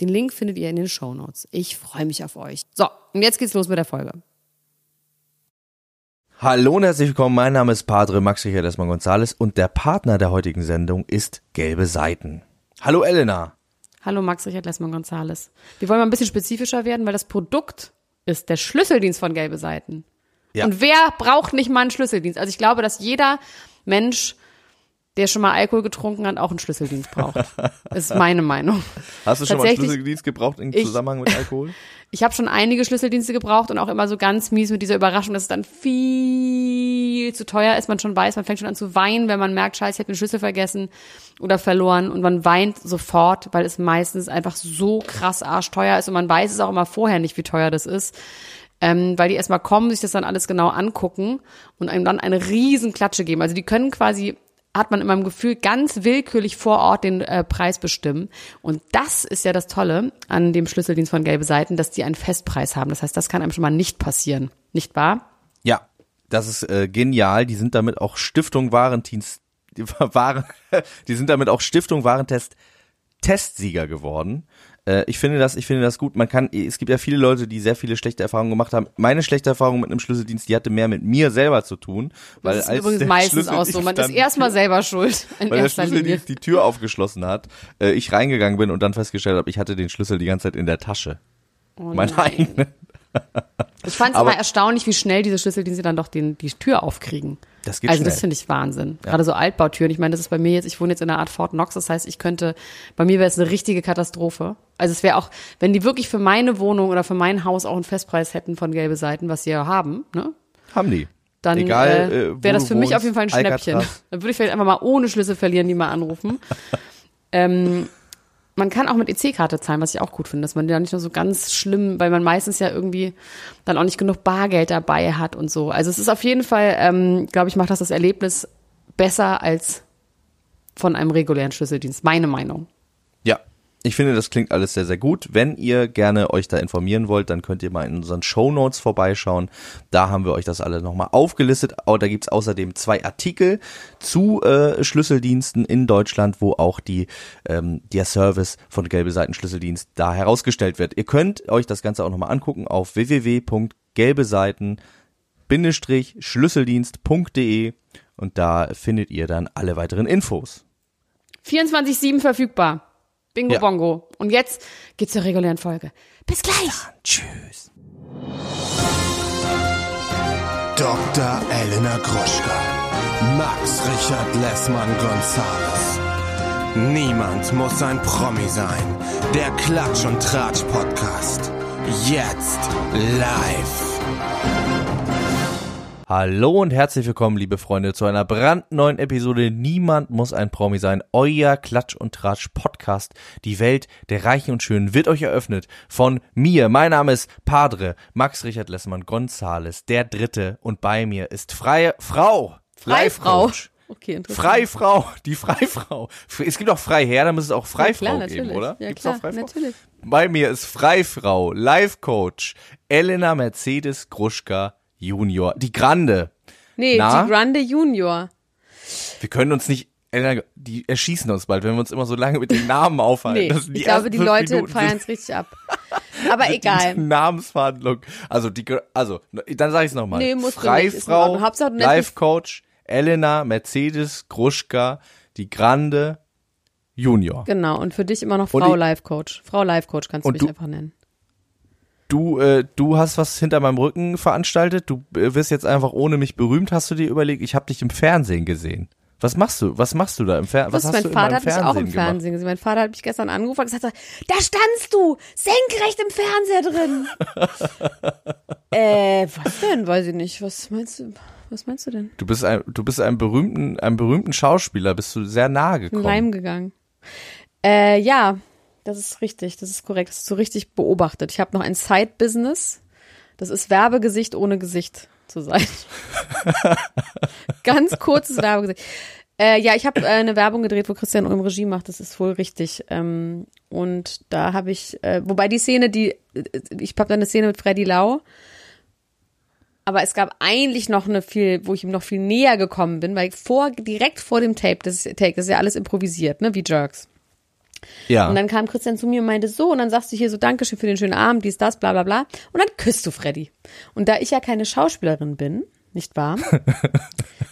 Den Link findet ihr in den Show Notes. Ich freue mich auf euch. So, und jetzt geht's los mit der Folge. Hallo und herzlich willkommen. Mein Name ist Padre Max Richard Esmann Gonzales und der Partner der heutigen Sendung ist Gelbe Seiten. Hallo Elena. Hallo Max Richard Lessmann Gonzales. Wir wollen mal ein bisschen spezifischer werden, weil das Produkt ist der Schlüsseldienst von Gelbe Seiten. Ja. Und wer braucht nicht mal einen Schlüsseldienst? Also ich glaube, dass jeder Mensch der schon mal Alkohol getrunken hat, auch einen Schlüsseldienst braucht. ist meine Meinung. Hast du schon mal einen Schlüsseldienst gebraucht im Zusammenhang mit Alkohol? ich habe schon einige Schlüsseldienste gebraucht und auch immer so ganz mies mit dieser Überraschung, dass es dann viel zu teuer ist. Man schon weiß, man fängt schon an zu weinen, wenn man merkt, scheiße, ich habe den Schlüssel vergessen oder verloren und man weint sofort, weil es meistens einfach so krass arschteuer ist und man weiß es auch immer vorher nicht, wie teuer das ist. Ähm, weil die erstmal kommen, sich das dann alles genau angucken und einem dann eine riesen Klatsche geben. Also die können quasi hat man in meinem Gefühl ganz willkürlich vor Ort den äh, Preis bestimmen. Und das ist ja das Tolle an dem Schlüsseldienst von Gelbe Seiten, dass die einen Festpreis haben. Das heißt, das kann einem schon mal nicht passieren. Nicht wahr? Ja, das ist äh, genial. Die sind damit auch Stiftung Warendienst, die, Waren, die sind damit auch Stiftung Warentest Testsieger geworden. Äh, ich finde das, ich finde das gut. Man kann, es gibt ja viele Leute, die sehr viele schlechte Erfahrungen gemacht haben. Meine schlechte Erfahrung mit einem Schlüsseldienst, die hatte mehr mit mir selber zu tun, weil das ist als übrigens meistens auch so. Man ist erstmal selber schuld. In weil der Schlüsseldienst die Tür aufgeschlossen hat, äh, ich reingegangen bin und dann festgestellt habe, ich hatte den Schlüssel die ganze Zeit in der Tasche. Oh Meine eigene. Ich fand es immer erstaunlich, wie schnell diese Schlüsseldienste dann doch den, die Tür aufkriegen. Das geht also schnell. das finde ich Wahnsinn. Ja. Gerade so Altbautüren. Ich meine, das ist bei mir jetzt, ich wohne jetzt in einer Art Fort Knox, das heißt, ich könnte, bei mir wäre es eine richtige Katastrophe. Also es wäre auch, wenn die wirklich für meine Wohnung oder für mein Haus auch einen Festpreis hätten von gelbe Seiten, was sie ja haben, ne? Haben die. Dann äh, äh, wäre das für mich auf jeden Fall ein Schnäppchen. Alcatraz. Dann würde ich vielleicht einfach mal ohne Schlüssel verlieren, die mal anrufen. ähm, man kann auch mit EC-Karte zahlen, was ich auch gut finde, dass man ja nicht nur so ganz schlimm, weil man meistens ja irgendwie dann auch nicht genug Bargeld dabei hat und so. Also es ist auf jeden Fall, ähm, glaube ich, macht das das Erlebnis besser als von einem regulären Schlüsseldienst. Meine Meinung. Ja, ich finde, das klingt alles sehr, sehr gut. Wenn ihr gerne euch da informieren wollt, dann könnt ihr mal in unseren Show Notes vorbeischauen. Da haben wir euch das alle nochmal aufgelistet. Da gibt's außerdem zwei Artikel zu äh, Schlüsseldiensten in Deutschland, wo auch die ähm, der Service von Gelbe Seiten Schlüsseldienst da herausgestellt wird. Ihr könnt euch das Ganze auch nochmal angucken auf www.gelbeseiten-schlüsseldienst.de und da findet ihr dann alle weiteren Infos. 24-7 verfügbar. Bingo ja. Bongo. Und jetzt geht's zur regulären Folge. Bis gleich. Dann, tschüss. Dr. Elena Gruschka. Max Richard Lessmann Gonzales. Niemand muss ein Promi sein. Der Klatsch und Tratsch Podcast. Jetzt live. Hallo und herzlich willkommen, liebe Freunde, zu einer brandneuen Episode Niemand muss ein Promi sein. Euer Klatsch und Tratsch Podcast. Die Welt der Reichen und Schönen wird euch eröffnet von mir. Mein Name ist Padre Max Richard Lessmann Gonzales, der Dritte. Und bei mir ist freie Frau. Freifrau. Okay, interessant. Freifrau, die Freifrau. Es gibt auch Freiherr, da muss es auch Freifrau ja, klar, geben, oder? Ja, Gibt's klar, auch Freifrau? natürlich. Bei mir ist Freifrau, Life Coach, Elena Mercedes Gruschka Junior. Die Grande. Nee, Na? die Grande Junior. Wir können uns nicht, die erschießen uns bald, wenn wir uns immer so lange mit den Namen aufhalten. Nee, ich glaube, die Leute feiern es richtig ab. Aber egal. Namensverhandlung. Also, die, also, dann sage ich es nochmal. Nee, Freifrau, Life Coach, Elena, Mercedes, Gruschka, die Grande, Junior. Genau, und für dich immer noch Frau Life Coach. Frau Life Coach kannst du mich du, einfach nennen du, äh, du hast was hinter meinem Rücken veranstaltet, du äh, wirst jetzt einfach ohne mich berühmt, hast du dir überlegt, ich habe dich im Fernsehen gesehen. Was machst du? Was machst du da im Fernsehen? Was, hast mein Vater hat mich auch im Fernsehen gesehen. Mein Vater hat mich gestern angerufen und gesagt, da standst du, senkrecht im Fernseher drin. äh, was denn? Weiß ich nicht. Was meinst du? Was meinst du denn? Du bist ein, du bist einem berühmten, einem berühmten Schauspieler, bist du sehr nahe gekommen. Leim gegangen. Äh, ja, das ist richtig, das ist korrekt, das ist so richtig beobachtet. Ich habe noch ein Side-Business. Das ist Werbegesicht ohne Gesicht zu sein. Ganz kurzes Werbegesicht. Äh, ja, ich habe äh, eine Werbung gedreht, wo Christian Ulm Regie macht, das ist wohl richtig. Ähm, und da habe ich, äh, wobei die Szene, die, äh, ich habe da eine Szene mit Freddy Lau, aber es gab eigentlich noch eine viel, wo ich ihm noch viel näher gekommen bin, weil vor, direkt vor dem Tape, das Take, das ist ja alles improvisiert, ne, wie Jerks. Ja. Und dann kam Christian zu mir und meinte so, und dann sagst du hier so, Dankeschön für den schönen Abend, dies, das, bla bla bla. Und dann küsst du Freddy. Und da ich ja keine Schauspielerin bin, nicht wahr?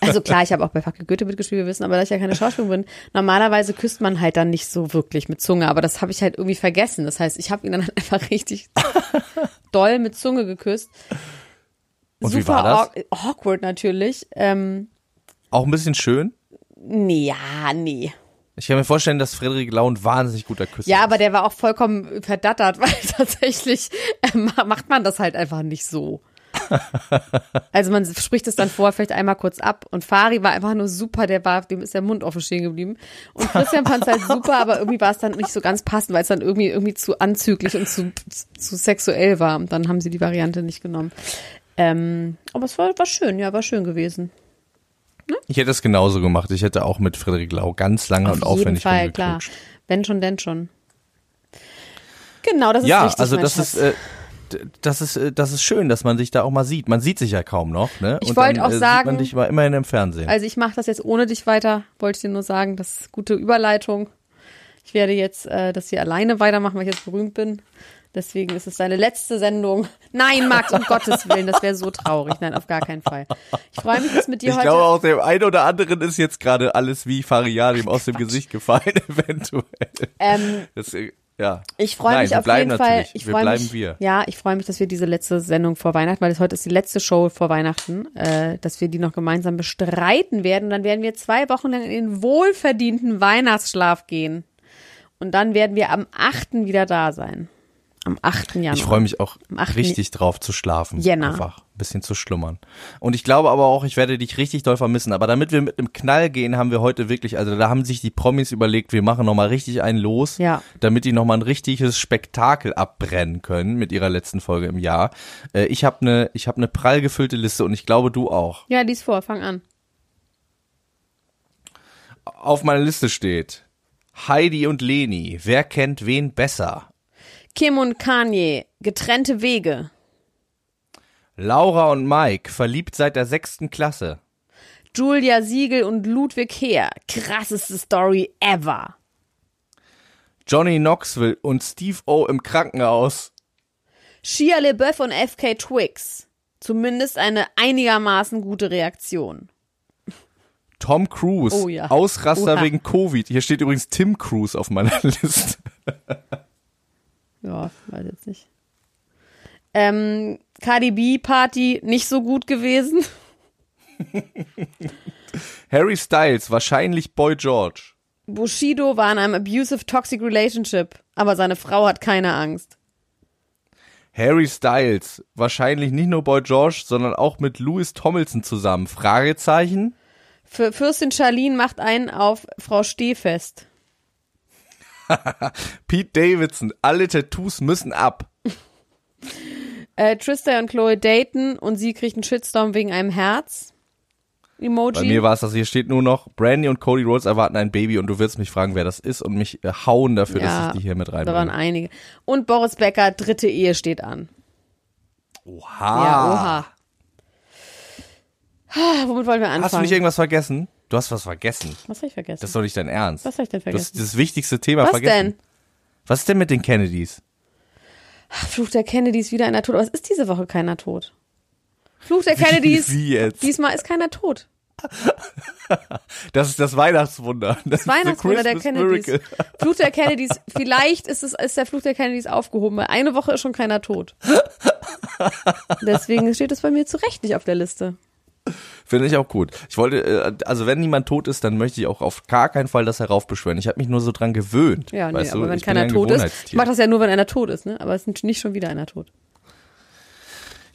Also klar, ich habe auch bei Fackel Goethe mitgespielt, wir wissen, aber da ich ja keine Schauspielerin bin, normalerweise küsst man halt dann nicht so wirklich mit Zunge, aber das habe ich halt irgendwie vergessen. Das heißt, ich habe ihn dann halt einfach richtig doll mit Zunge geküsst. Und wie Super war das? awk- awkward natürlich. Ähm, Auch ein bisschen schön. nee, ja, nee. Ich kann mir vorstellen, dass Frederik Lau ein wahnsinnig guter Küsser Ja, ist. aber der war auch vollkommen verdattert, weil tatsächlich äh, ma- macht man das halt einfach nicht so. Also man spricht es dann vor, vielleicht einmal kurz ab. Und Fari war einfach nur super, der war, dem ist der Mund offen stehen geblieben. Und Christian fand es halt super, aber irgendwie war es dann nicht so ganz passend, weil es dann irgendwie irgendwie zu anzüglich und zu, zu sexuell war. Und dann haben sie die Variante nicht genommen. Ähm, aber es war, war schön, ja, war schön gewesen. Ich hätte es genauso gemacht. Ich hätte auch mit Frederik Lau ganz lange und Auf jeden aufwendig Fall, klar. Wenn schon, denn schon. Genau, das ist Ja, richtig. also mein das Schatz. ist, äh, das ist, äh, das ist schön, dass man sich da auch mal sieht. Man sieht sich ja kaum noch, ne? Ich wollte auch äh, Sieht sagen- man dich mal immerhin im Fernsehen. Also ich mache das jetzt ohne dich weiter, wollte ich dir nur sagen, das ist gute Überleitung. Ich werde jetzt äh, das hier alleine weitermachen, weil ich jetzt berühmt bin. Deswegen ist es deine letzte Sendung. Nein, Max, um Gottes Willen, das wäre so traurig. Nein, auf gar keinen Fall. Ich freue mich, dass mit dir ich heute. glaube, auch dem einen oder anderen ist jetzt gerade alles wie Fariadim aus dem Gesicht gefallen, eventuell. ähm, Das, äh, ja. ich freue mich wir auf jeden Fall. Ich wir bleiben mich, wir. Ja, ich freue mich, dass wir diese letzte Sendung vor Weihnachten, weil das heute ist die letzte Show vor Weihnachten, äh, dass wir die noch gemeinsam bestreiten werden. Und dann werden wir zwei Wochen lang in den wohlverdienten Weihnachtsschlaf gehen. Und dann werden wir am 8. wieder da sein. Am 8. Januar. Ich freue mich auch Am 8. richtig drauf zu schlafen. Jänner. Einfach ein bisschen zu schlummern. Und ich glaube aber auch, ich werde dich richtig doll vermissen. Aber damit wir mit einem Knall gehen, haben wir heute wirklich, also da haben sich die Promis überlegt, wir machen nochmal richtig einen los, Ja. damit die nochmal ein richtiges Spektakel abbrennen können mit ihrer letzten Folge im Jahr. Äh, ich habe eine ich hab ne prall gefüllte Liste und ich glaube, du auch. Ja, lies vor, fang an. Auf meiner Liste steht Heidi und Leni, wer kennt wen besser? Kim und Kanye, getrennte Wege. Laura und Mike, verliebt seit der sechsten Klasse. Julia Siegel und Ludwig Heer, krasseste Story ever. Johnny Knoxville und Steve O im Krankenhaus. Shia LeBeouf und FK Twix. Zumindest eine einigermaßen gute Reaktion. Tom Cruise, Oh ja. Ausraster Oha. wegen Covid. Hier steht übrigens Tim Cruise auf meiner Liste. Ja, weiß jetzt nicht. Ähm, Cardi B Party nicht so gut gewesen. Harry Styles, wahrscheinlich Boy George. Bushido war in einem abusive toxic relationship, aber seine Frau hat keine Angst. Harry Styles, wahrscheinlich nicht nur Boy George, sondern auch mit Louis Tomlinson zusammen. Fragezeichen? Für Fürstin Charlene macht einen auf Frau Stehfest. Pete Davidson, alle Tattoos müssen ab. Äh, Trista und Chloe daten und sie kriegt einen Shitstorm wegen einem Herz. Emoji. Bei mir war es das, hier steht nur noch, Brandy und Cody Rhodes erwarten ein Baby und du wirst mich fragen, wer das ist und mich äh, hauen dafür, dass ich die hier mit Da waren reinbringe. einige. Und Boris Becker, dritte Ehe steht an. Oha. Ja, oha. Ah, Womit wollen wir anfangen? Hast du nicht irgendwas vergessen? Du hast was vergessen. Was habe ich vergessen? Das ist doch nicht dein Ernst. Was habe ich denn vergessen? das wichtigste Thema Was vergessen. denn? Was ist denn mit den Kennedys? Ach, Fluch der Kennedys, wieder einer tot. Aber es ist diese Woche keiner tot. Fluch der Kennedys, Wie jetzt? diesmal ist keiner tot. Das ist das Weihnachtswunder. Das, ist Weihnachtswunder der Kennedys. Miracle. Fluch der Kennedys, vielleicht ist es ist der Fluch der Kennedys aufgehoben, weil eine Woche ist schon keiner tot. Deswegen steht es bei mir zu Recht nicht auf der Liste. Finde ich auch gut. Ich wollte, äh, also wenn niemand tot ist, dann möchte ich auch auf gar keinen Fall das heraufbeschwören. Ich habe mich nur so dran gewöhnt. Ja, nee, weißt du? aber wenn ich keiner ein tot ist, ich mache das ja nur, wenn einer tot ist, ne? Aber es ist nicht schon wieder einer tot.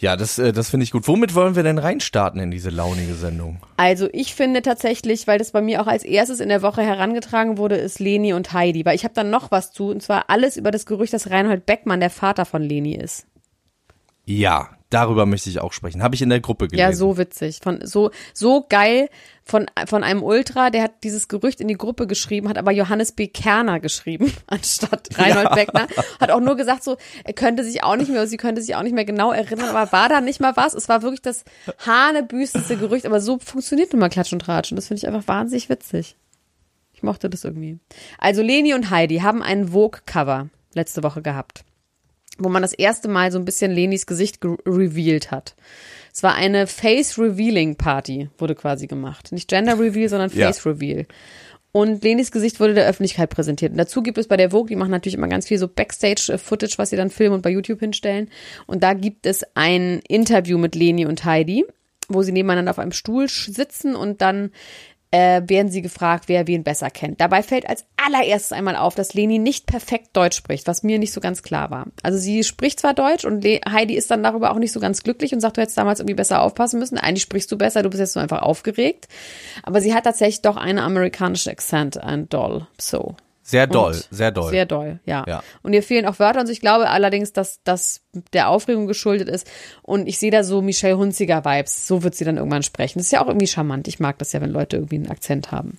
Ja, das, äh, das finde ich gut. Womit wollen wir denn reinstarten in diese launige Sendung? Also ich finde tatsächlich, weil das bei mir auch als erstes in der Woche herangetragen wurde, ist Leni und Heidi. Weil ich habe dann noch was zu, und zwar alles über das Gerücht, dass Reinhold Beckmann der Vater von Leni ist. Ja, darüber möchte ich auch sprechen. Habe ich in der Gruppe gelesen. Ja, so witzig. Von so so geil von von einem Ultra, der hat dieses Gerücht in die Gruppe geschrieben, hat aber Johannes B. Kerner geschrieben anstatt Reinhold ja. Beckner. Hat auch nur gesagt so, er könnte sich auch nicht mehr, sie könnte sich auch nicht mehr genau erinnern, aber war da nicht mal was. Es war wirklich das hanebüsteste Gerücht, aber so funktioniert nun mal Klatsch und Tratsch und das finde ich einfach wahnsinnig witzig. Ich mochte das irgendwie. Also Leni und Heidi haben einen Vogue-Cover letzte Woche gehabt wo man das erste Mal so ein bisschen Lenis Gesicht revealed hat. Es war eine Face Revealing Party, wurde quasi gemacht. Nicht Gender Reveal, sondern Face ja. Reveal. Und Lenis Gesicht wurde der Öffentlichkeit präsentiert. Und dazu gibt es bei der Vogue, die machen natürlich immer ganz viel so Backstage-Footage, was sie dann filmen und bei YouTube hinstellen. Und da gibt es ein Interview mit Leni und Heidi, wo sie nebeneinander auf einem Stuhl sitzen und dann äh, werden sie gefragt, wer wen besser kennt. Dabei fällt als allererstes einmal auf, dass Leni nicht perfekt Deutsch spricht, was mir nicht so ganz klar war. Also sie spricht zwar Deutsch und Le Heidi ist dann darüber auch nicht so ganz glücklich und sagt, du hättest damals irgendwie besser aufpassen müssen. Eigentlich sprichst du besser, du bist jetzt so einfach aufgeregt. Aber sie hat tatsächlich doch eine amerikanische Akzent, ein Doll. So. Sehr doll, und sehr doll. Sehr doll, ja. ja. Und ihr fehlen auch Wörter und ich glaube allerdings, dass das der Aufregung geschuldet ist. Und ich sehe da so Michelle Hunziger Vibes. So wird sie dann irgendwann sprechen. Das ist ja auch irgendwie charmant. Ich mag das ja, wenn Leute irgendwie einen Akzent haben.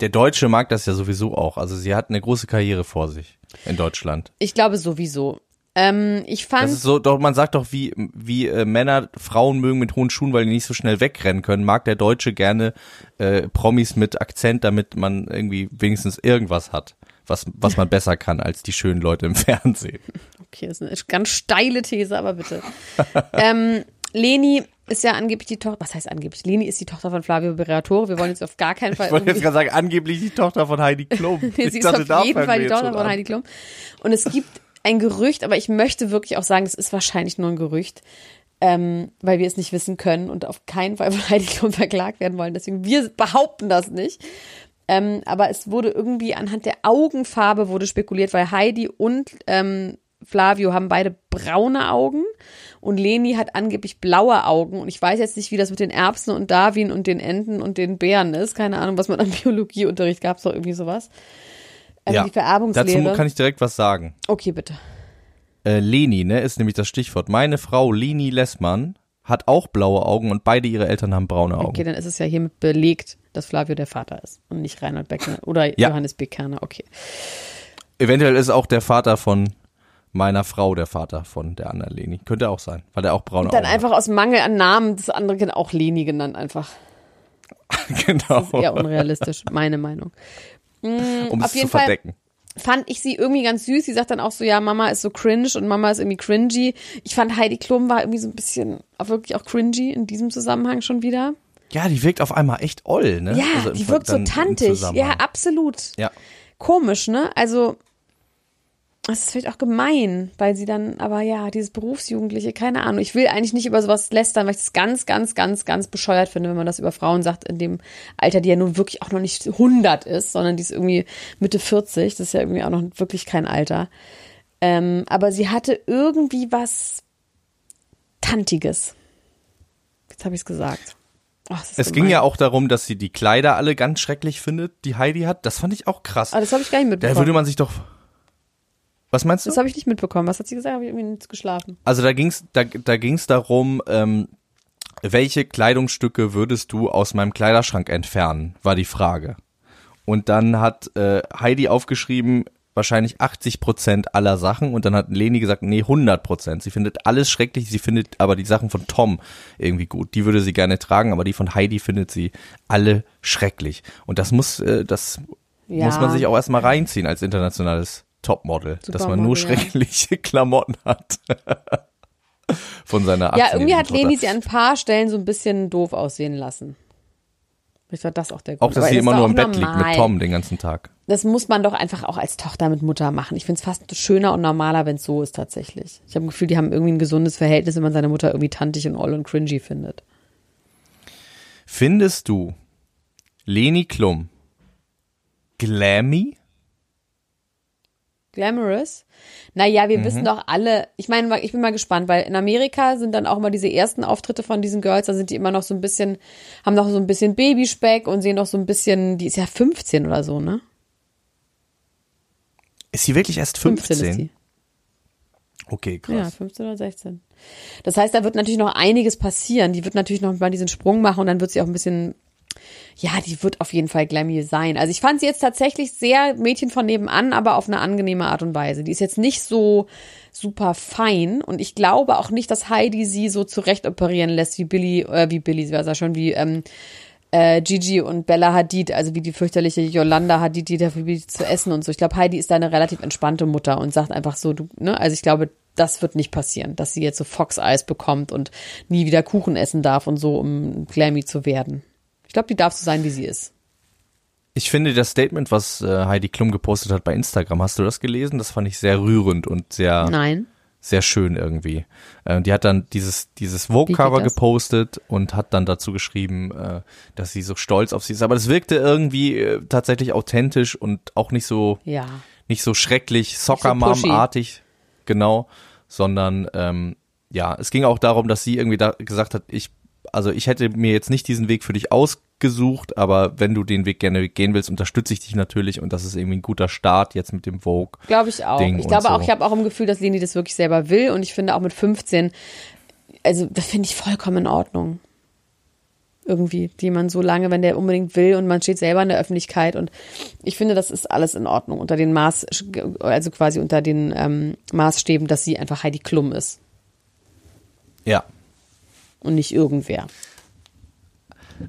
Der Deutsche mag das ja sowieso auch. Also sie hat eine große Karriere vor sich in Deutschland. Ich glaube sowieso. Ähm, ich fand. Das ist so, doch, man sagt doch, wie, wie äh, Männer Frauen mögen mit hohen Schuhen, weil die nicht so schnell wegrennen können, mag der Deutsche gerne äh, Promis mit Akzent, damit man irgendwie wenigstens irgendwas hat, was, was man besser kann als die schönen Leute im Fernsehen. Okay, das ist eine ganz steile These, aber bitte. ähm, Leni ist ja angeblich die Tochter, was heißt angeblich? Leni ist die Tochter von Flavio Beratore. Wir wollen jetzt auf gar keinen Fall. Ich wollte jetzt gerade sagen, angeblich die Tochter von Heidi Klum. sie ist auf jeden Fall die Tochter von Heidi Klum. Und es gibt ein Gerücht, aber ich möchte wirklich auch sagen, es ist wahrscheinlich nur ein Gerücht, ähm, weil wir es nicht wissen können und auf keinen Fall von Heidi Klum verklagt werden wollen. Deswegen, wir behaupten das nicht. Ähm, aber es wurde irgendwie anhand der Augenfarbe wurde spekuliert, weil Heidi und ähm, Flavio haben beide braune Augen und Leni hat angeblich blaue Augen und ich weiß jetzt nicht, wie das mit den Erbsen und Darwin und den Enten und den Bären ist. Keine Ahnung, was man am Biologieunterricht gab, doch irgendwie sowas. Also ja, die Vererbungslehre. Dazu kann ich direkt was sagen. Okay, bitte. Äh, Leni, ne, ist nämlich das Stichwort. Meine Frau Leni Lessmann hat auch blaue Augen und beide ihre Eltern haben braune Augen. Okay, dann ist es ja hiermit belegt, dass Flavio der Vater ist und nicht Reinhard Beckner oder ja. Johannes B. Kerner. Okay. Eventuell ist auch der Vater von meiner Frau der Vater von der anderen Leni. Könnte auch sein, weil er auch braune und dann Augen einfach hat. aus Mangel an Namen das andere Kind auch Leni genannt einfach. genau. Das ist eher unrealistisch, meine Meinung. Mhm, um es zu verdecken. Fall fand ich sie irgendwie ganz süß. Sie sagt dann auch so, ja, Mama ist so cringe und Mama ist irgendwie cringy. Ich fand Heidi Klum war irgendwie so ein bisschen auch wirklich auch cringy in diesem Zusammenhang schon wieder. Ja, die wirkt auf einmal echt oll, ne? Ja, also die wirkt so tantig. Ja, absolut. Ja. Komisch, ne? Also das ist vielleicht auch gemein, weil sie dann, aber ja, dieses Berufsjugendliche, keine Ahnung. Ich will eigentlich nicht über sowas lästern, weil ich das ganz, ganz, ganz, ganz bescheuert finde, wenn man das über Frauen sagt, in dem Alter, die ja nun wirklich auch noch nicht 100 ist, sondern die ist irgendwie Mitte 40. Das ist ja irgendwie auch noch wirklich kein Alter. Ähm, aber sie hatte irgendwie was Tantiges. Jetzt habe ich es gesagt. Ach, es gemein. ging ja auch darum, dass sie die Kleider alle ganz schrecklich findet, die Heidi hat. Das fand ich auch krass. Aber ah, das habe ich gar nicht mitbekommen. Da würde man sich doch was meinst du? Das habe ich nicht mitbekommen. Was hat sie gesagt? Habe ich irgendwie nicht geschlafen. Also da ging's, da, da ging's darum, ähm, welche Kleidungsstücke würdest du aus meinem Kleiderschrank entfernen, war die Frage. Und dann hat äh, Heidi aufgeschrieben, wahrscheinlich 80 Prozent aller Sachen und dann hat Leni gesagt, nee, 100 Prozent. Sie findet alles schrecklich, sie findet aber die Sachen von Tom irgendwie gut. Die würde sie gerne tragen, aber die von Heidi findet sie alle schrecklich. Und das muss, äh, das ja. muss man sich auch erstmal reinziehen als internationales Topmodel, dass man nur schreckliche ja. Klamotten hat. Von seiner Ja, irgendwie hat Leni sie an ein paar Stellen so ein bisschen doof aussehen lassen. Vielleicht war das auch der Grund. Auch, dass sie immer nur im Bett liegt mit Tom den ganzen Tag. Das muss man doch einfach auch als Tochter mit Mutter machen. Ich finde es fast schöner und normaler, wenn es so ist tatsächlich. Ich habe ein Gefühl, die haben irgendwie ein gesundes Verhältnis, wenn man seine Mutter irgendwie tantig und all und cringy findet. Findest du Leni Klum glammy Glamorous? Naja, Mhm. wir wissen doch alle, ich meine, ich bin mal gespannt, weil in Amerika sind dann auch mal diese ersten Auftritte von diesen Girls, da sind die immer noch so ein bisschen, haben noch so ein bisschen Babyspeck und sehen noch so ein bisschen, die ist ja 15 oder so, ne? Ist sie wirklich erst 15? 15 ist die. Okay, Ja, krass. 15 oder 16. Das heißt, da wird natürlich noch einiges passieren. Die wird natürlich noch mal diesen Sprung machen und dann wird sie auch ein bisschen, ja, die wird auf jeden Fall glammy sein. Also ich fand sie jetzt tatsächlich sehr Mädchen von nebenan, aber auf eine angenehme Art und Weise. Die ist jetzt nicht so super fein und ich glaube auch nicht, dass Heidi sie so zurecht operieren lässt wie Billy, äh, wie Billy, sie war ja schon wie, ähm, äh, Gigi und Bella Hadid, also wie die fürchterliche Yolanda Hadid, die dafür bietet zu essen und so. Ich glaube, Heidi ist da eine relativ entspannte Mutter und sagt einfach so, du, ne, also ich glaube, das wird nicht passieren, dass sie jetzt so Fox Eis bekommt und nie wieder Kuchen essen darf und so, um glammy zu werden. Ich glaube, die darf so sein, wie sie ist. Ich finde das Statement, was äh, Heidi Klum gepostet hat bei Instagram, hast du das gelesen? Das fand ich sehr rührend und sehr, Nein. sehr schön irgendwie. Äh, die hat dann dieses, dieses geht das? gepostet und hat dann dazu geschrieben, äh, dass sie so stolz auf sie ist. Aber das wirkte irgendwie äh, tatsächlich authentisch und auch nicht so, Ja. nicht so schrecklich Soccer Mom-artig, genau, sondern ähm, ja, es ging auch darum, dass sie irgendwie da gesagt hat, ich, also ich hätte mir jetzt nicht diesen Weg für dich ausgesucht, aber wenn du den Weg gerne gehen willst, unterstütze ich dich natürlich und das ist irgendwie ein guter Start jetzt mit dem Vogue. Glaube ich auch. Ding ich glaube so. auch, ich habe auch im Gefühl, dass Leni das wirklich selber will und ich finde auch mit 15, also das finde ich vollkommen in Ordnung. Irgendwie, die man so lange, wenn der unbedingt will und man steht selber in der Öffentlichkeit und ich finde, das ist alles in Ordnung unter den Maß, also quasi unter den ähm, Maßstäben, dass sie einfach Heidi Klum ist Ja. Und nicht irgendwer.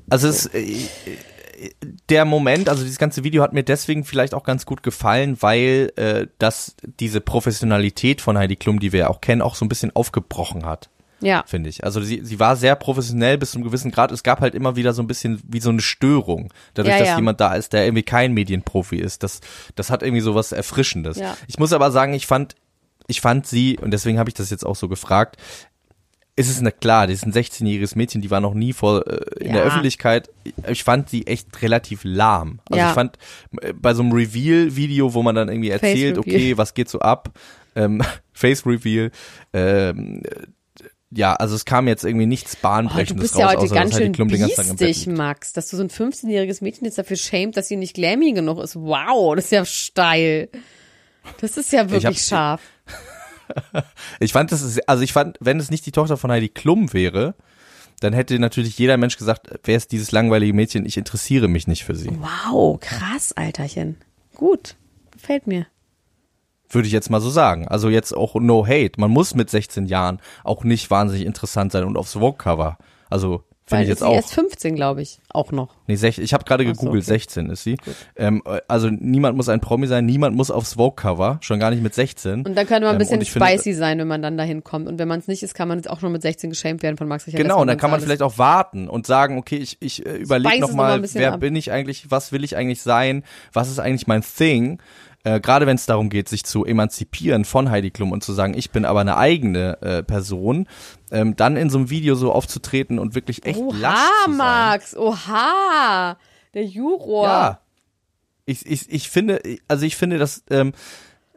Also es, äh, der Moment, also dieses ganze Video hat mir deswegen vielleicht auch ganz gut gefallen, weil äh, das diese Professionalität von Heidi Klum, die wir ja auch kennen, auch so ein bisschen aufgebrochen hat. Ja. finde ich. Also sie, sie war sehr professionell bis zu einem gewissen Grad. Es gab halt immer wieder so ein bisschen wie so eine Störung, dadurch, Ja, dass ja. jemand da ist, der irgendwie kein Medienprofi ist. Das, das hat irgendwie so was Erfrischendes. Ja. Ich muss aber sagen, ich fand, ich fand sie, und deswegen habe ich das jetzt auch so gefragt, ist es na klar, die ist ein 16-jähriges Mädchen, die war noch nie vor äh, in der Ja. Öffentlichkeit. Ich fand sie echt relativ lahm. Also Ja. ich fand äh, bei so einem Reveal-Video, wo man dann irgendwie erzählt, okay, was geht so ab, ähm, Face Reveal, ähm, ja, also es kam jetzt irgendwie nichts Oh, du Bahnbrechendes bist ja raus, heute außer ganz Heidi schön Bett biestig. Max, dass du so ein 15-jähriges Mädchen jetzt dafür schämt, dass sie nicht glammy genug ist. Wow, das ist ja steil. Das ist ja wirklich scharf. Ich fand das ist, also ich fand, wenn es nicht die Tochter von Heidi Klum wäre, dann hätte natürlich jeder Mensch gesagt, wer ist dieses langweilige Mädchen, ich interessiere mich nicht für sie. Wow, krass, Alterchen. Gut, gefällt mir. Würde ich jetzt mal so sagen. Also jetzt auch no hate. Man muss mit 16 Jahren auch nicht wahnsinnig interessant sein und aufs Vogue-Cover. Also finde ich jetzt auch. erst 15, glaube ich, auch noch. Nee, sech, ich habe gerade Ach so, gegoogelt, okay. 16 ist sie. Ähm, also niemand muss ein Promi sein, niemand muss aufs Vogue-Cover, schon gar nicht mit 16. Und dann könnte man ein Ähm, bisschen und ich finde- spicy sein, wenn man dann dahin kommt. Und wenn man es nicht ist, kann man jetzt auch schon mit 16 geschämt werden von Max Richard. Genau, und dann kann man vielleicht auch warten und sagen, okay, ich, ich äh, überlege noch nochmal, wer ab. bin ich eigentlich, was will ich eigentlich sein, was ist eigentlich mein Thing? Äh, Gerade wenn es darum geht, sich zu emanzipieren von Heidi Klum und zu sagen, ich bin aber eine eigene äh, Person, ähm, dann in so einem Video so aufzutreten und wirklich echt lasch Oha, zu sein. Max, oha. Der Juror. Ja. Ich, ich, ich finde, also ich finde, dass ähm,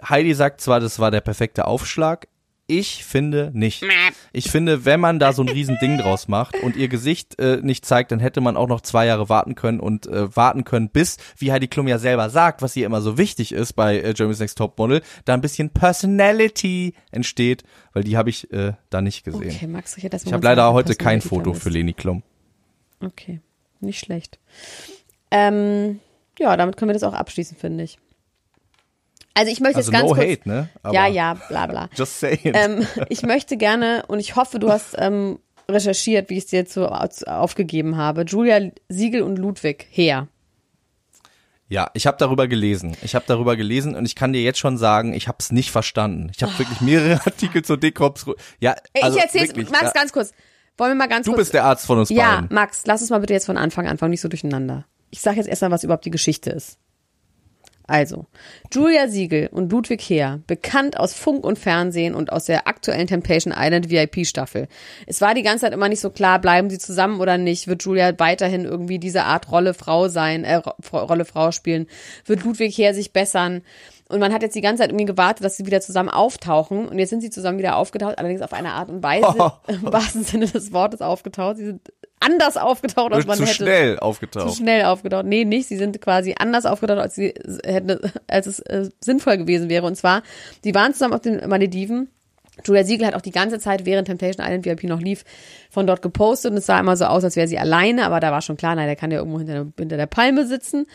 Heidi sagt zwar, das war der perfekte Aufschlag. Ich finde nicht. Ich finde, wenn man da so ein riesen Ding draus macht und ihr Gesicht äh, nicht zeigt, dann hätte man auch noch zwei Jahre warten können und äh, warten können, bis, wie Heidi Klum ja selber sagt, was ihr immer so wichtig ist bei äh, Germany's Next Topmodel, da ein bisschen Personality entsteht, weil die habe ich äh, da nicht gesehen. Okay, Max das Ich habe leider heute kein Foto für Leni Klum. Okay, nicht schlecht. Ähm, ja, damit können wir das auch abschließen, finde ich. Also ich möchte Also jetzt ganz no kurz. hate, ne? Aber ja, ja, bla bla. Just saying. ähm, ich möchte gerne, und ich hoffe, du hast ähm, recherchiert, wie ich es dir jetzt so aus- aufgegeben habe. Julia Siegel und Ludwig her. Ja, ich habe darüber gelesen. Ich habe darüber gelesen und ich kann dir jetzt schon sagen, ich habe es nicht verstanden. Ich habe wirklich mehrere Artikel zur Dekops. Ja, also ich erzähl's, wirklich, Max, ja, ganz kurz. Wollen wir mal ganz Du kurz. bist der Arzt von uns Ja, beiden. Max, lass uns mal bitte jetzt von Anfang anfangen, nicht so durcheinander. Ich sage jetzt erstmal, was überhaupt die Geschichte ist. Also, Julia Siegel und Ludwig Heer, bekannt aus Funk und Fernsehen und aus der aktuellen Temptation Island VIP-Staffel. Es war die ganze Zeit immer nicht so klar, bleiben sie zusammen oder nicht? Wird Julia weiterhin irgendwie diese Art Rolle Frau sein, äh, Ro- Rolle Frau spielen? Wird Ludwig Heer sich bessern? Und man hat jetzt die ganze Zeit irgendwie gewartet, dass sie wieder zusammen auftauchen. Und jetzt sind sie zusammen wieder aufgetaucht, allerdings auf eine Art und Weise, im wahrsten Sinne des Wortes aufgetaucht. Sie sind anders aufgetaucht, als man zu hätte. schnell aufgetaucht. Zu schnell aufgetaucht. Nee, nicht. Sie sind quasi anders aufgetaucht, als sie hätten, als es äh, sinnvoll gewesen wäre. Und zwar, die waren zusammen auf den Malediven. Julia Siegel hat auch die ganze Zeit, während Temptation Island VIP noch lief, von dort gepostet. Und es sah immer so aus, als wäre sie alleine. Aber da war schon klar, nein, der kann ja irgendwo hinter, hinter der Palme sitzen.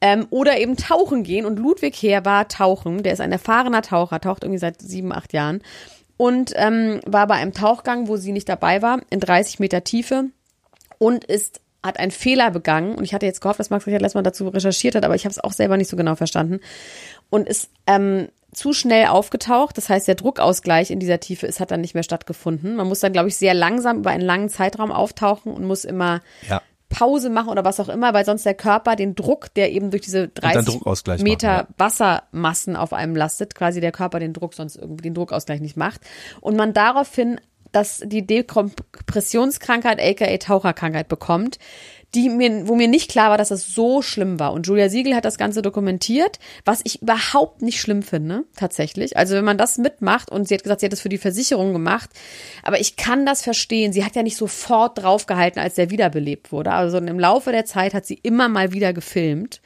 Ähm, oder eben tauchen gehen. Und Ludwig Heer war tauchen. Der ist ein erfahrener Taucher, taucht irgendwie seit sieben, acht Jahren. Und ähm, war bei einem Tauchgang, wo sie nicht dabei war, in 30 Meter Tiefe. Und ist hat einen Fehler begangen. Und ich hatte jetzt gehofft, dass Max Richard Lessmann dazu recherchiert hat, aber ich habe es auch selber nicht so genau verstanden. Und ist ähm, zu schnell aufgetaucht. Das heißt, der Druckausgleich in dieser Tiefe ist, hat dann nicht mehr stattgefunden. Man muss dann, glaube ich, sehr langsam über einen langen Zeitraum auftauchen und muss immer Ja. Pause machen oder was auch immer, weil sonst der Körper den Druck, der eben durch diese 30 Druckausgleich Meter machen, Wassermassen auf einem lastet, quasi der Körper den Druck sonst irgendwie den Druckausgleich nicht macht. Und man daraufhin dass die Dekompressionskrankheit, aka Taucherkrankheit bekommt, die mir, wo mir nicht klar war, dass das so schlimm war. Und Julia Siegel hat das Ganze dokumentiert, was ich überhaupt nicht schlimm finde, tatsächlich. Also wenn man das mitmacht und sie hat gesagt, sie hat das für die Versicherung gemacht, aber ich kann das verstehen. Sie hat ja nicht sofort draufgehalten, als der wiederbelebt wurde. Also im Laufe der Zeit hat sie immer mal wieder gefilmt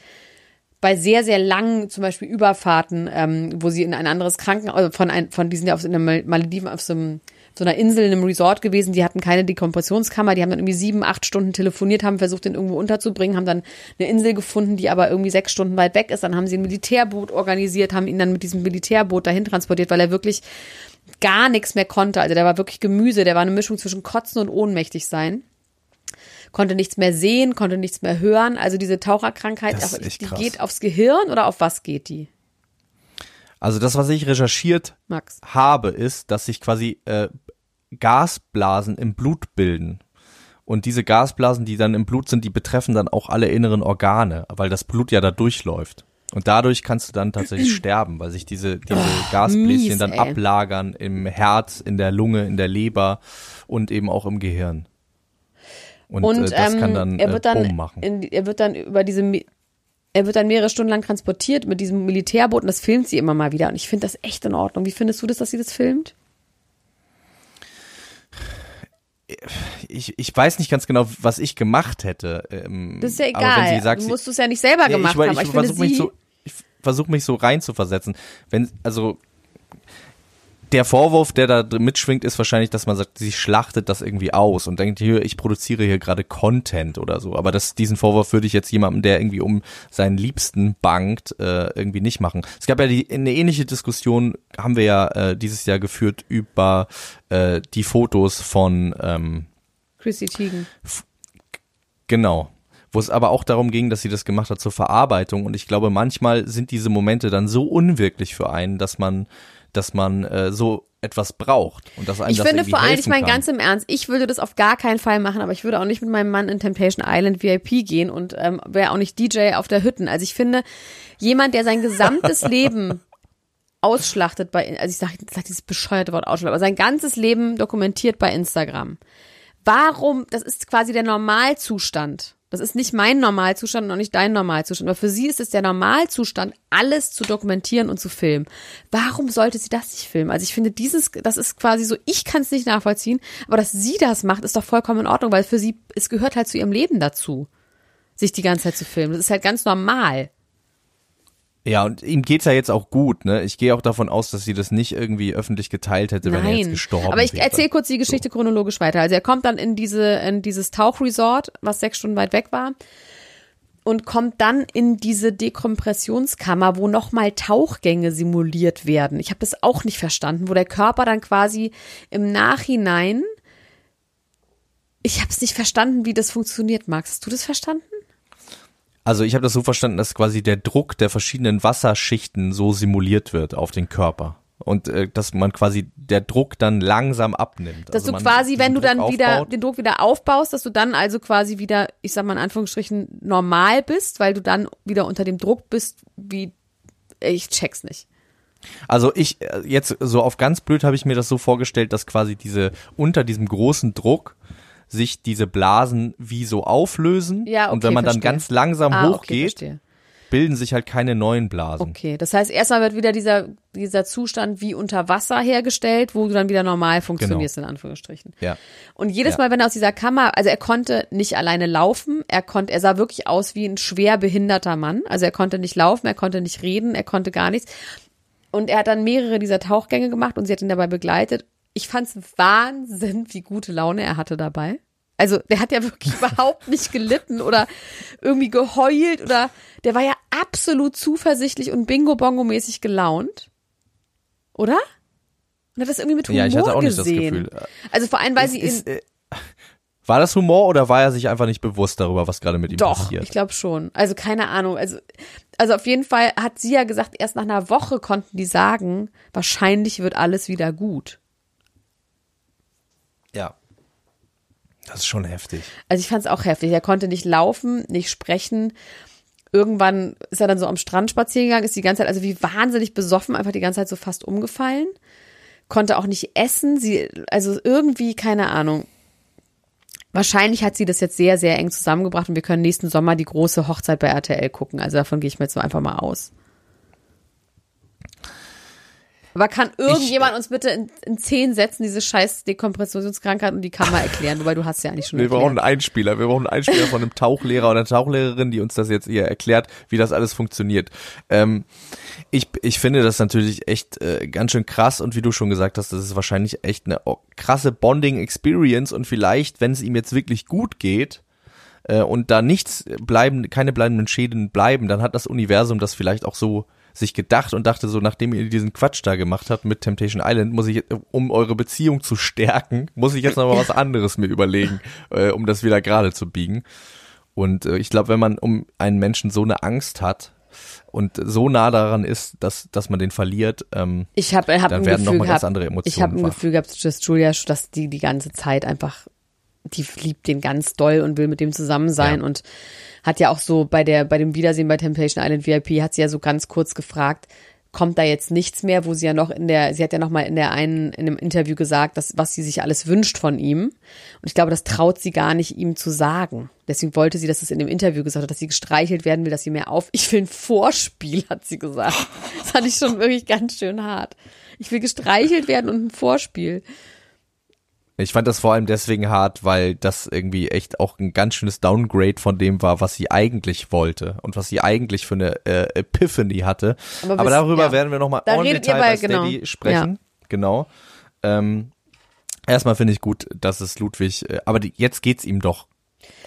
bei sehr, sehr langen, zum Beispiel Überfahrten, ähm, wo sie in ein anderes Krankenhaus, also von, ein, von diesen ja auf in den Malediven auf so, einem, so einer Insel in einem Resort gewesen, die hatten keine Dekompressionskammer, die haben dann irgendwie sieben, acht Stunden telefoniert, haben versucht, den irgendwo unterzubringen, haben dann eine Insel gefunden, die aber irgendwie sechs Stunden weit weg ist, dann haben sie ein Militärboot organisiert, haben ihn dann mit diesem Militärboot dahin transportiert, weil er wirklich gar nichts mehr konnte, also der war wirklich Gemüse, der war eine Mischung zwischen Kotzen und ohnmächtig sein. Konnte nichts mehr sehen, konnte nichts mehr hören. Also diese Taucherkrankheit, echt die krass. geht aufs Gehirn oder auf was geht die, Also das, was ich recherchiert Max? habe, ist, dass sich quasi äh, Gasblasen im Blut bilden. Und diese Gasblasen, die dann im Blut sind, die betreffen dann auch alle inneren Organe, weil das Blut ja da durchläuft. Und dadurch kannst du dann tatsächlich sterben, weil sich diese, diese Gasbläschen mies, dann ey. ablagern im Herz, in der Lunge, in der Leber und eben auch im Gehirn. Und, Und äh, das ähm, kann dann, er wird äh, dann, Bumm machen. in, er wird dann über diese, er wird dann mehrere Stunden lang transportiert mit diesem Militärboot und das filmt sie immer mal wieder. Und ich finde das echt in Ordnung. Wie findest du das, dass sie das filmt? Ich, ich weiß nicht ganz genau, was ich gemacht hätte. Ähm, Das ist ja egal. du sie- musst es ja nicht selber Ja, gemacht ich, haben. ich Ich, versuche mich so, ich versuche mich so rein zu versetzen. Wenn, also der Vorwurf, der da mitschwingt, ist wahrscheinlich, dass man sagt, sie schlachtet das irgendwie aus und denkt, hier, ich produziere hier gerade Content oder so. Aber das, diesen Vorwurf würde ich jetzt jemandem, der irgendwie um seinen Liebsten bangt, äh, irgendwie nicht machen. Es gab ja die, eine ähnliche Diskussion, haben wir ja äh, dieses Jahr geführt über äh, die Fotos von ähm, Chrissy Teigen. Genau. Wo es aber auch darum ging, dass sie das gemacht hat zur Verarbeitung. Und ich glaube, manchmal sind diese Momente dann so unwirklich für einen, dass man, dass man äh, so etwas braucht und dass einem Ich das finde vor allem, ich meine ganz im Ernst, ich würde das auf gar keinen Fall machen, aber ich würde auch nicht mit meinem Mann in Temptation Island VIP gehen und ähm, wäre auch nicht DJ auf der Hütten. Also ich finde, jemand, der sein gesamtes Leben ausschlachtet bei, also ich sage sag dieses bescheuerte Wort ausschlachtet, aber sein ganzes Leben dokumentiert bei Instagram. Warum, das ist quasi der Normalzustand. Das ist nicht mein Normalzustand und auch nicht dein Normalzustand. Aber für sie ist es der Normalzustand, alles zu dokumentieren und zu filmen. Warum sollte sie das nicht filmen? Also ich finde, dieses, das ist quasi so, ich kann es nicht nachvollziehen, aber dass sie das macht, ist doch vollkommen in Ordnung, weil für sie, es gehört halt zu ihrem Leben dazu, sich die ganze Zeit zu filmen. Das ist halt ganz normal. Ja, und ihm geht's ja jetzt auch gut, ne? Ich gehe auch davon aus, dass sie das nicht irgendwie öffentlich geteilt hätte, wenn er jetzt Nein. gestorben Aber ich wäre. erzähle kurz die Geschichte chronologisch weiter. Also er kommt dann in diese, in dieses Tauchresort, was sechs Stunden weit weg war. Und kommt dann in diese Dekompressionskammer, wo nochmal Tauchgänge simuliert werden. Ich habe das auch nicht verstanden, wo der Körper dann quasi im Nachhinein. Ich habe es nicht verstanden, wie das funktioniert, Max. Hast du das verstanden? Also ich habe das so verstanden, dass quasi der Druck der verschiedenen Wasserschichten so simuliert wird auf den Körper. Und äh, dass man quasi der Druck dann langsam abnimmt. Dass also du quasi, wenn du Druck dann wieder aufbaut. den Druck wieder aufbaust, dass du dann also quasi wieder, ich sag mal in Anführungsstrichen, normal bist, weil du dann wieder unter dem Druck bist, wie ich check's nicht. Also ich äh, jetzt so auf ganz blöd habe ich mir das so vorgestellt, dass quasi diese unter diesem großen Druck sich diese Blasen wie so auflösen Ja, okay, und wenn man dann verstehe. ganz langsam Ah, okay, hochgeht, verstehe. bilden sich halt keine neuen Blasen. Okay, das heißt, erstmal wird wieder dieser, dieser Zustand wie unter Wasser hergestellt, wo du dann wieder normal funktionierst, in Anführungsstrichen. Ja. Und jedes Ja. Mal, wenn er aus dieser Kammer, also er konnte nicht alleine laufen, er konnte, er sah wirklich aus wie ein schwer behinderter Mann. Also er konnte nicht laufen, er konnte nicht reden, er konnte gar nichts. Und er hat dann mehrere dieser Tauchgänge gemacht und sie hat ihn dabei begleitet. Ich fand's Wahnsinn, wie gute Laune er hatte dabei. Also der hat ja wirklich überhaupt nicht gelitten oder irgendwie geheult oder der war ja absolut zuversichtlich und bingo-bongo-mäßig gelaunt. Oder? Und hat das irgendwie mit Humor Ja, ich hatte auch nicht gesehen. das Gefühl. Also vor allem, weil Es sie ist, ihn, äh, war das Humor oder war er sich einfach nicht bewusst darüber, was gerade mit ihm Doch, passiert? ich glaube schon. Also keine Ahnung. Also, also auf jeden Fall hat sie ja gesagt, erst nach einer Woche konnten die sagen, wahrscheinlich wird alles wieder gut. Ja. Das ist schon heftig. Also ich fand es auch heftig. Er konnte nicht laufen, nicht sprechen. Irgendwann ist er dann so am Strand spazieren gegangen, ist die ganze Zeit, also wie wahnsinnig besoffen, einfach die ganze Zeit so fast umgefallen. Konnte auch nicht essen. Sie, also irgendwie, keine Ahnung. Wahrscheinlich hat sie das jetzt sehr, sehr eng zusammengebracht und wir können nächsten Sommer die große Hochzeit bei RTL gucken. Also davon gehe ich mir jetzt so einfach mal aus. Aber kann irgendjemand uns bitte in, in zehn Sätzen diese scheiß Dekompressionskrankheit und die Kammer erklären? Wobei du hast ja eigentlich schon Wir erklärt. brauchen einen Einspieler. Wir brauchen einen Einspieler von einem Tauchlehrer oder einer Tauchlehrerin, die uns das jetzt hier erklärt, wie das alles funktioniert. Ähm, ich, ich finde das natürlich echt äh, ganz schön krass und wie du schon gesagt hast, das ist wahrscheinlich echt eine krasse Bonding-Experience und vielleicht, wenn es ihm jetzt wirklich gut geht, äh, und da nichts bleiben, keine bleibenden Schäden bleiben, dann hat das Universum das vielleicht auch so sich gedacht und dachte so, nachdem ihr diesen Quatsch da gemacht habt mit Temptation Island, muss ich, um eure Beziehung zu stärken, muss ich jetzt noch mal was anderes mir überlegen, äh, um das wieder gerade zu biegen. Und äh, ich glaube, wenn man um einen Menschen so eine Angst hat und so nah daran ist, dass, dass man den verliert, ähm, Ich habe hab Dann werden noch Gefühl mal ganz andere ich Emotionen habe ein. Gefühl gehabt, dass Julia, dass die die ganze Zeit einfach, die liebt den ganz doll und will mit dem zusammen sein Ja. und hat ja auch so bei der bei dem Wiedersehen bei Temptation Island VIP hat sie ja so ganz kurz gefragt, kommt da jetzt nichts mehr, wo sie ja noch in der, sie hat ja noch mal in der einen in einem Interview gesagt, dass was sie sich alles wünscht von ihm und ich glaube, das traut sie gar nicht ihm zu sagen. Deswegen wollte sie, dass es in dem Interview gesagt hat, dass sie gestreichelt werden will, dass sie mehr auf. Ich will ein Vorspiel, hat sie gesagt. Das fand ich schon wirklich ganz schön hart. Ich will gestreichelt werden und ein Vorspiel. Ich fand das vor allem deswegen hart, weil das irgendwie echt auch ein ganz schönes Downgrade von dem war, was sie eigentlich wollte und was sie eigentlich für eine äh, Epiphany hatte. Aber Aber, bis- darüber ja. werden wir nochmal on Detail bei- bei Steady genau. sprechen. Genau. Ähm, erstmal finde ich gut, dass es Ludwig, äh, aber die, jetzt geht's ihm doch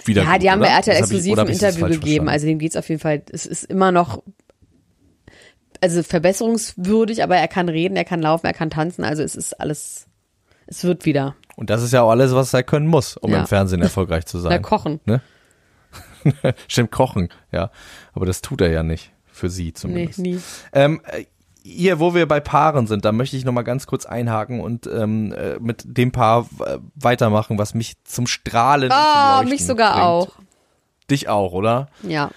wieder Ja, gut, die haben oder? bei RTL exklusiv ein Interview gegeben. verstanden? Also dem geht's auf jeden Fall, es ist immer noch, also verbesserungswürdig, aber er kann reden, er kann laufen, er kann tanzen, also es ist alles, es wird wieder. Und das ist ja auch alles, was er können muss, um Ja. im Fernsehen erfolgreich zu Na, sein. kochen. Ne? Stimmt, kochen, ja. Aber das tut er ja nicht. Für sie Nee, zumindest. nie. Ähm, äh, hier, wo wir bei Paaren sind, da möchte ich noch mal ganz kurz einhaken und ähm, äh, mit dem Paar äh, weitermachen, was mich zum Strahlen zum Oh, mich sogar bringt. auch. Dich auch, oder? Ja.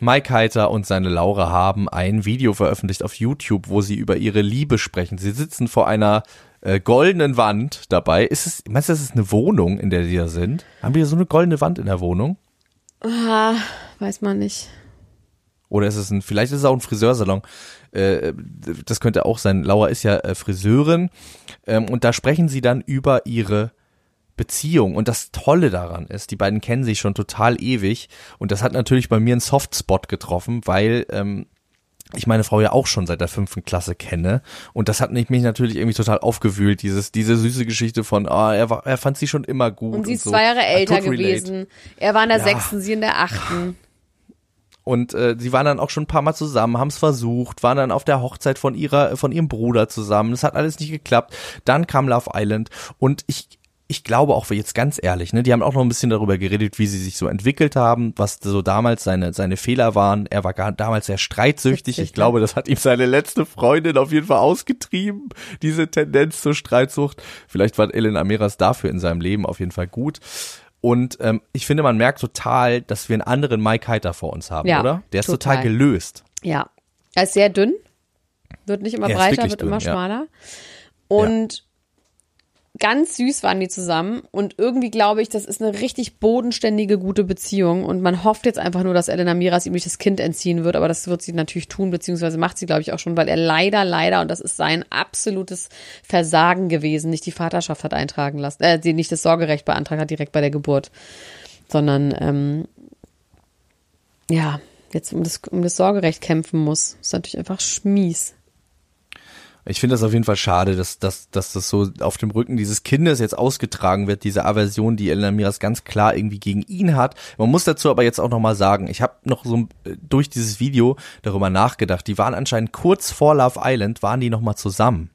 Mike Heiter und seine Laura haben ein Video veröffentlicht auf YouTube, wo sie über ihre Liebe sprechen. Sie sitzen vor einer äh, goldenen Wand dabei. Ist es, meinst du, das ist eine Wohnung, in der die da sind? Haben wir so eine goldene Wand in der Wohnung? Ah, weiß man nicht. Oder ist es ein, vielleicht ist es auch ein Friseursalon. Äh, das könnte auch sein. Laura ist ja äh, Friseurin ähm, und da sprechen sie dann über ihre Beziehung. Und das Tolle daran ist, die beiden kennen sich schon total ewig und das hat natürlich bei mir einen Softspot getroffen, weil ähm, ich meine Frau ja auch schon seit der fünften Klasse kenne und das hat mich mich natürlich irgendwie total aufgewühlt, dieses, diese süße Geschichte von, ah, er, war, er fand sie schon immer gut. Und sie ist so. zwei Jahre älter gewesen. Er war in der Ja. sechsten, sie in der achten. Und äh, sie waren dann auch schon ein paar Mal zusammen, haben es versucht, waren dann auf der Hochzeit von ihrer, von ihrem Bruder zusammen. Das hat alles nicht geklappt. Dann kam Love Island und ich, ich glaube auch jetzt ganz ehrlich, ne, die haben auch noch ein bisschen darüber geredet, wie sie sich so entwickelt haben, was so damals seine seine Fehler waren. Er war gar, damals sehr streitsüchtig. Ich glaube, das hat ihm seine letzte Freundin auf jeden Fall ausgetrieben, diese Tendenz zur Streitsucht. Vielleicht war Ellen Amiras dafür in seinem Leben auf jeden Fall gut. Und ähm, ich finde, man merkt total, dass wir einen anderen Mike Heiter vor uns haben, Ja, oder? Der ist total. total gelöst. Ja. Er ist sehr dünn, wird nicht immer Er breiter, wird dünn, immer ja. schmaler. Und ganz süß waren die zusammen und irgendwie glaube ich, das ist eine richtig bodenständige, gute Beziehung und man hofft jetzt einfach nur, dass Elena Miras ihm nicht das Kind entziehen wird, aber das wird sie natürlich tun, beziehungsweise macht sie, glaube ich, auch schon, weil er leider, leider, und das ist sein absolutes Versagen gewesen, nicht die Vaterschaft hat eintragen lassen, äh, sie nicht das Sorgerecht beantragt hat direkt bei der Geburt, sondern, ähm, ja, jetzt um das, um das Sorgerecht kämpfen muss. Das ist natürlich einfach schmies. Ich finde das auf jeden Fall schade, dass, dass, dass das so auf dem Rücken dieses Kindes jetzt ausgetragen wird, diese Aversion, die Elena Miras ganz klar irgendwie gegen ihn hat. Man muss dazu aber jetzt auch nochmal sagen, ich habe noch so äh, durch dieses Video darüber nachgedacht. Die waren anscheinend kurz vor Love Island, waren die nochmal zusammen.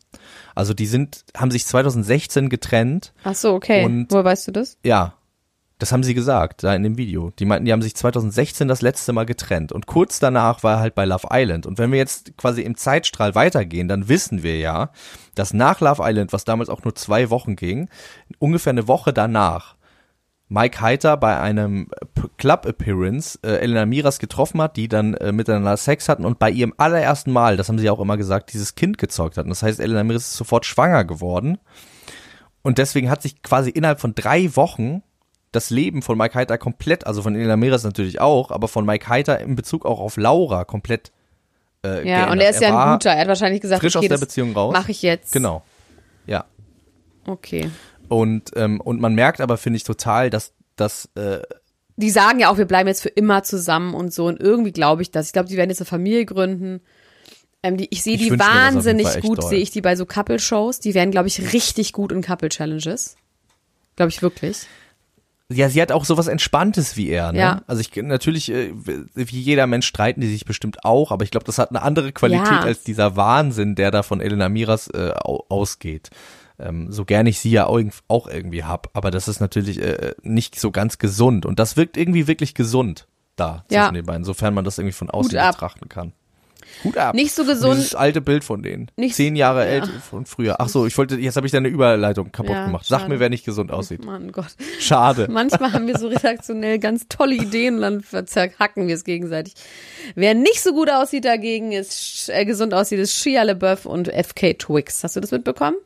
Also die sind, haben sich 2016 getrennt. Ach so, okay. Und, Woher weißt du das? Ja, das haben sie gesagt, da in dem Video. Die meinten, die haben sich 2016 das letzte Mal getrennt. Und kurz danach war er halt bei Love Island. Und wenn wir jetzt quasi im Zeitstrahl weitergehen, dann wissen wir ja, dass nach Love Island, was damals auch nur zwei Wochen ging, ungefähr eine Woche danach, Mike Heiter bei einem Club Appearance äh, Elena Miras getroffen hat, die dann äh, miteinander Sex hatten und bei ihrem allerersten Mal, das haben sie auch immer gesagt, dieses Kind gezeugt hatten. Das heißt, Elena Miras ist sofort schwanger geworden. Und deswegen hat sich quasi innerhalb von drei Wochen das Leben von Mike Heiter komplett, also von Elena Meres natürlich auch, aber von Mike Heiter in Bezug auch auf Laura komplett äh, Ja, geändert. und er ist er ja ein guter. Er hat wahrscheinlich gesagt, frisch okay, aus der Beziehung raus. Mache ich jetzt. Genau. Ja. Okay. Und ähm, und man merkt aber finde ich total, dass dass äh, die sagen ja auch, wir bleiben jetzt für immer zusammen und so. Und irgendwie glaube ich das. Ich glaube, die werden jetzt eine Familie gründen. Ähm, die, ich sehe die wahnsinnig gut, sehe ich die bei so Couple-Shows. Die werden, glaube ich, richtig gut in Couple-Challenges. Glaube ich wirklich. Ja, sie hat auch sowas Entspanntes wie er. Ne? Ja. Also ich natürlich, äh, wie jeder Mensch streiten die sich bestimmt auch, aber ich glaube, das hat eine andere Qualität ja. als dieser Wahnsinn, der da von Elena Miras äh, ausgeht. Ähm, so gern ich sie ja auch irgendwie hab, aber das ist natürlich äh, nicht so ganz gesund und das wirkt irgendwie wirklich gesund da ja. zwischen den beiden, sofern man das irgendwie von außen betrachten kann. Gut ab. Nicht so gesund. Dieses alte Bild von denen. Nicht Zehn Jahre ja. älter von früher. Ach so, ich wollte, jetzt habe ich deine Überleitung kaputt ja, gemacht. Sag schade. mir, wer nicht gesund aussieht. Mann Gott. Schade. Manchmal haben wir so redaktionell ganz tolle Ideen und dann zerhacken wir es gegenseitig. Wer nicht so gut aussieht dagegen, ist äh, gesund aussieht, ist Shia LeBeouf und FK Twix. Hast du das mitbekommen?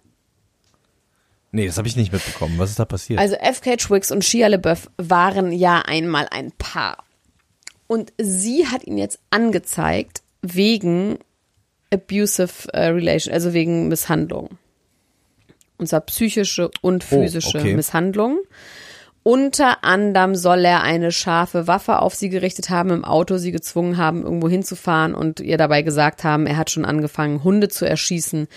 Nee, das habe ich nicht mitbekommen. Was ist da passiert? Also FK Twix und Shia LeBeouf waren ja einmal ein Paar. Und sie hat ihn jetzt angezeigt, wegen abusive äh, relation, also wegen Misshandlung. Und zwar psychische und oh, physische oh, okay. Misshandlung. Unter anderem soll er eine scharfe Waffe auf sie gerichtet haben, im Auto sie gezwungen haben, irgendwo hinzufahren und ihr dabei gesagt haben, er hat schon angefangen, Hunde zu erschießen,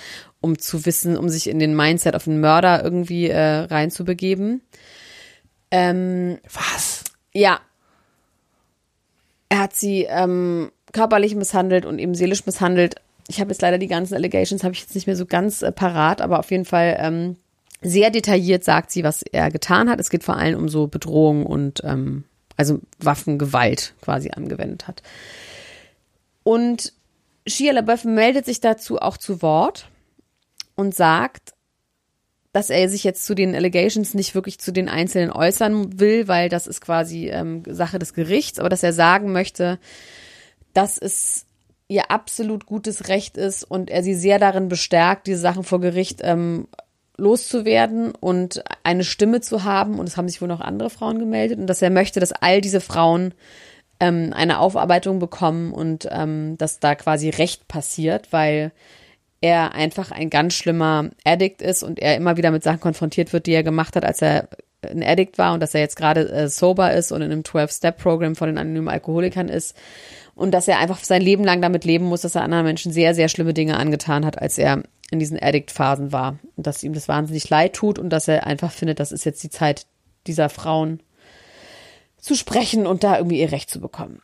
um zu wissen, um sich in den Mindset auf einen Mörder irgendwie äh, reinzubegeben. Ähm, Was? Ja. Er hat sie ähm, körperlich misshandelt und eben seelisch misshandelt. Ich habe jetzt leider die ganzen Allegations, habe ich jetzt nicht mehr so ganz äh, parat, aber auf jeden Fall ähm, sehr detailliert sagt sie, was er getan hat. Es geht vor allem um so Bedrohung und ähm, also Waffengewalt quasi angewendet hat. Und Shia LaBeouf meldet sich dazu auch zu Wort und sagt, dass er sich jetzt zu den Allegations nicht wirklich zu den Einzelnen äußern will, weil das ist quasi ähm, Sache des Gerichts, aber dass er sagen möchte, dass es ihr absolut gutes Recht ist und er sie sehr darin bestärkt, diese Sachen vor Gericht ähm, loszuwerden und eine Stimme zu haben. Und es haben sich wohl noch andere Frauen gemeldet und dass er möchte, dass all diese Frauen ähm, eine Aufarbeitung bekommen und ähm, dass da quasi Recht passiert, weil er einfach ein ganz schlimmer Addict ist und er immer wieder mit Sachen konfrontiert wird, die er gemacht hat, als er ein Addict war und dass er jetzt gerade äh, sober ist und in einem 12-Step-Programm von den anonymen Alkoholikern ist und dass er einfach sein Leben lang damit leben muss, dass er anderen Menschen sehr, sehr schlimme Dinge angetan hat, als er in diesen Addict-Phasen war. Und dass ihm das wahnsinnig leid tut und dass er einfach findet, das ist jetzt die Zeit dieser Frauen zu sprechen und da irgendwie ihr Recht zu bekommen.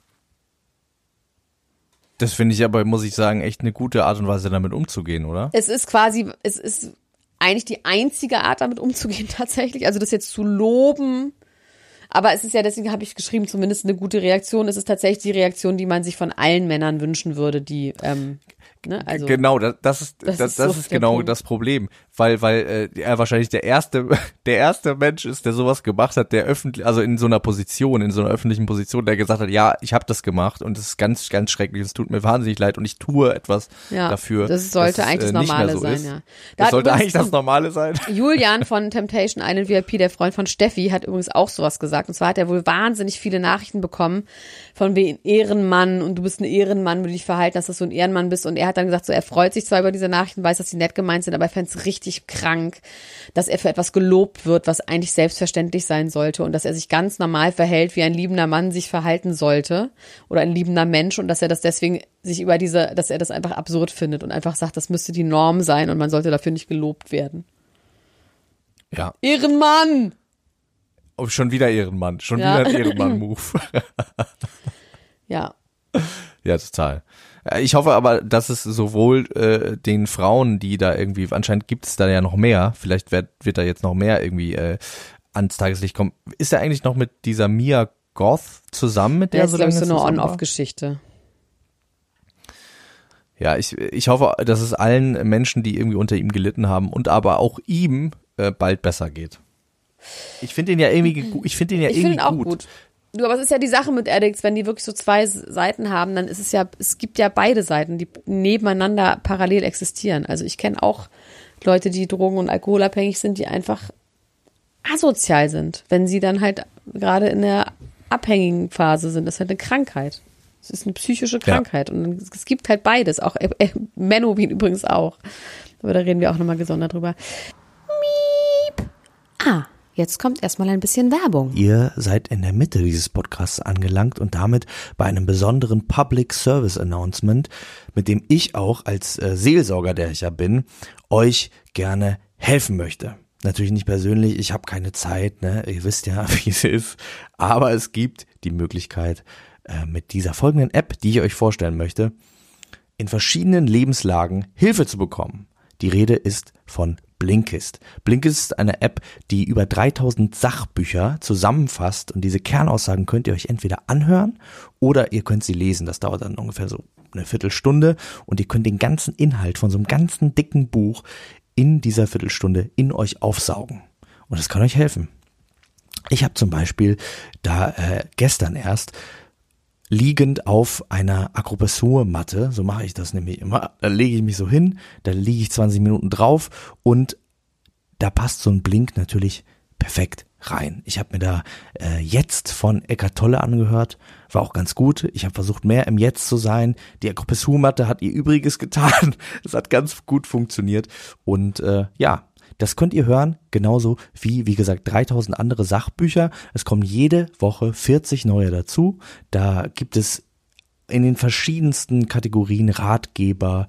Das finde ich aber, muss ich sagen, echt eine gute Art und Weise, damit umzugehen, oder? Es ist quasi, es ist eigentlich die einzige Art, damit umzugehen tatsächlich. Also das jetzt zu loben, aber es ist ja, deswegen habe ich geschrieben, zumindest eine gute Reaktion. Es ist tatsächlich die Reaktion, die man sich von allen Männern wünschen würde, die. Ähm Ne? Also, genau, das, das ist das das, ist das, so ist genau Punkt. das Problem, weil weil äh, er wahrscheinlich der erste der erste Mensch ist, der sowas gemacht hat, der öffentlich also in so einer Position, in so einer öffentlichen Position, der gesagt hat, ja, ich habe das gemacht und es ist ganz ganz schrecklich, es tut mir wahnsinnig leid und ich tue etwas ja, dafür. Das sollte dass eigentlich äh, das Normale so sein, ist. ja. Da Das sollte eigentlich das Normale sein. Julian von Temptation Island VIP, der Freund von Steffi, hat übrigens auch sowas gesagt. Und zwar hat er wohl wahnsinnig viele Nachrichten bekommen von wegen Ehrenmann und du bist ein Ehrenmann, wie du dich verhalten hast, dass du ein Ehrenmann bist. Und er hat dann gesagt, so er freut sich zwar über diese Nachrichten, weiß, dass sie nett gemeint sind, aber er fände es richtig krank, dass er für etwas gelobt wird, was eigentlich selbstverständlich sein sollte und dass er sich ganz normal verhält, wie ein liebender Mann sich verhalten sollte oder ein liebender Mensch und dass er das deswegen sich über diese, dass er das einfach absurd findet und einfach sagt, das müsste die Norm sein und man sollte dafür nicht gelobt werden. Ja, Ehrenmann! oh, schon wieder Ehrenmann, schon Ja. wieder ein Ehrenmann-Move. Ja, Ja, total. Äh, Ich hoffe aber, dass es sowohl äh, den Frauen, die da irgendwie, anscheinend gibt es da ja noch mehr, vielleicht wird, wird da jetzt noch mehr irgendwie äh, ans Tageslicht kommen. Ist er eigentlich noch mit dieser Mia Goth zusammen, mit der ist, so glaube lange ich, so eine? On-Off-Geschichte. Ja, ich, ich hoffe, dass es allen Menschen, die irgendwie unter ihm gelitten haben und aber auch ihm äh, bald besser geht. Ich finde ihn ja irgendwie, ich finde ihn ja Ich irgendwie ihn auch gut. gut. Du, aber es ist ja die Sache mit Addicts, wenn die wirklich so zwei Seiten haben, dann ist es ja, es gibt ja beide Seiten, die nebeneinander parallel existieren. Also ich kenne auch Leute, die drogen- und alkoholabhängig sind, die einfach asozial sind, wenn sie dann halt gerade in der abhängigen Phase sind. Das ist halt eine Krankheit. Es ist eine psychische Krankheit. Und es gibt halt beides. Auch äh, äh, Menobin übrigens auch. Aber da reden wir auch nochmal gesondert drüber. Miep. Ah, jetzt kommt erstmal ein bisschen Werbung. Ihr seid in der Mitte dieses Podcasts angelangt und damit bei einem besonderen Public Service Announcement, mit dem ich auch als äh, Seelsorger, der ich ja bin, euch gerne helfen möchte. Natürlich nicht persönlich, ich habe keine Zeit, ne? ihr wisst ja, wie es ist, aber es gibt die Möglichkeit, äh, mit dieser folgenden App, die ich euch vorstellen möchte, in verschiedenen Lebenslagen Hilfe zu bekommen. Die Rede ist von Blinkist. Blinkist ist eine App, die über 3000 Sachbücher zusammenfasst und diese Kernaussagen könnt ihr euch entweder anhören oder ihr könnt sie lesen. Das dauert dann ungefähr so eine Viertelstunde und ihr könnt den ganzen Inhalt von so einem ganzen dicken Buch in dieser Viertelstunde in euch aufsaugen. Und das kann euch helfen. Ich habe zum Beispiel da äh, gestern erst liegend auf einer Akupressurmatte, so mache ich das nämlich immer, da lege ich mich so hin, da liege ich 20 Minuten drauf und da passt so ein Blink natürlich perfekt rein. Ich habe mir da äh, jetzt von Eckart Tolle angehört, war auch ganz gut. Ich habe versucht, mehr im Jetzt zu sein. Die Akupressurmatte hat ihr Übriges getan. Es hat ganz gut funktioniert und äh, ja, das könnt ihr hören, genauso wie, wie gesagt, 3000 andere Sachbücher. Es kommen jede Woche 40 neue dazu. Da gibt es in den verschiedensten Kategorien Ratgeber.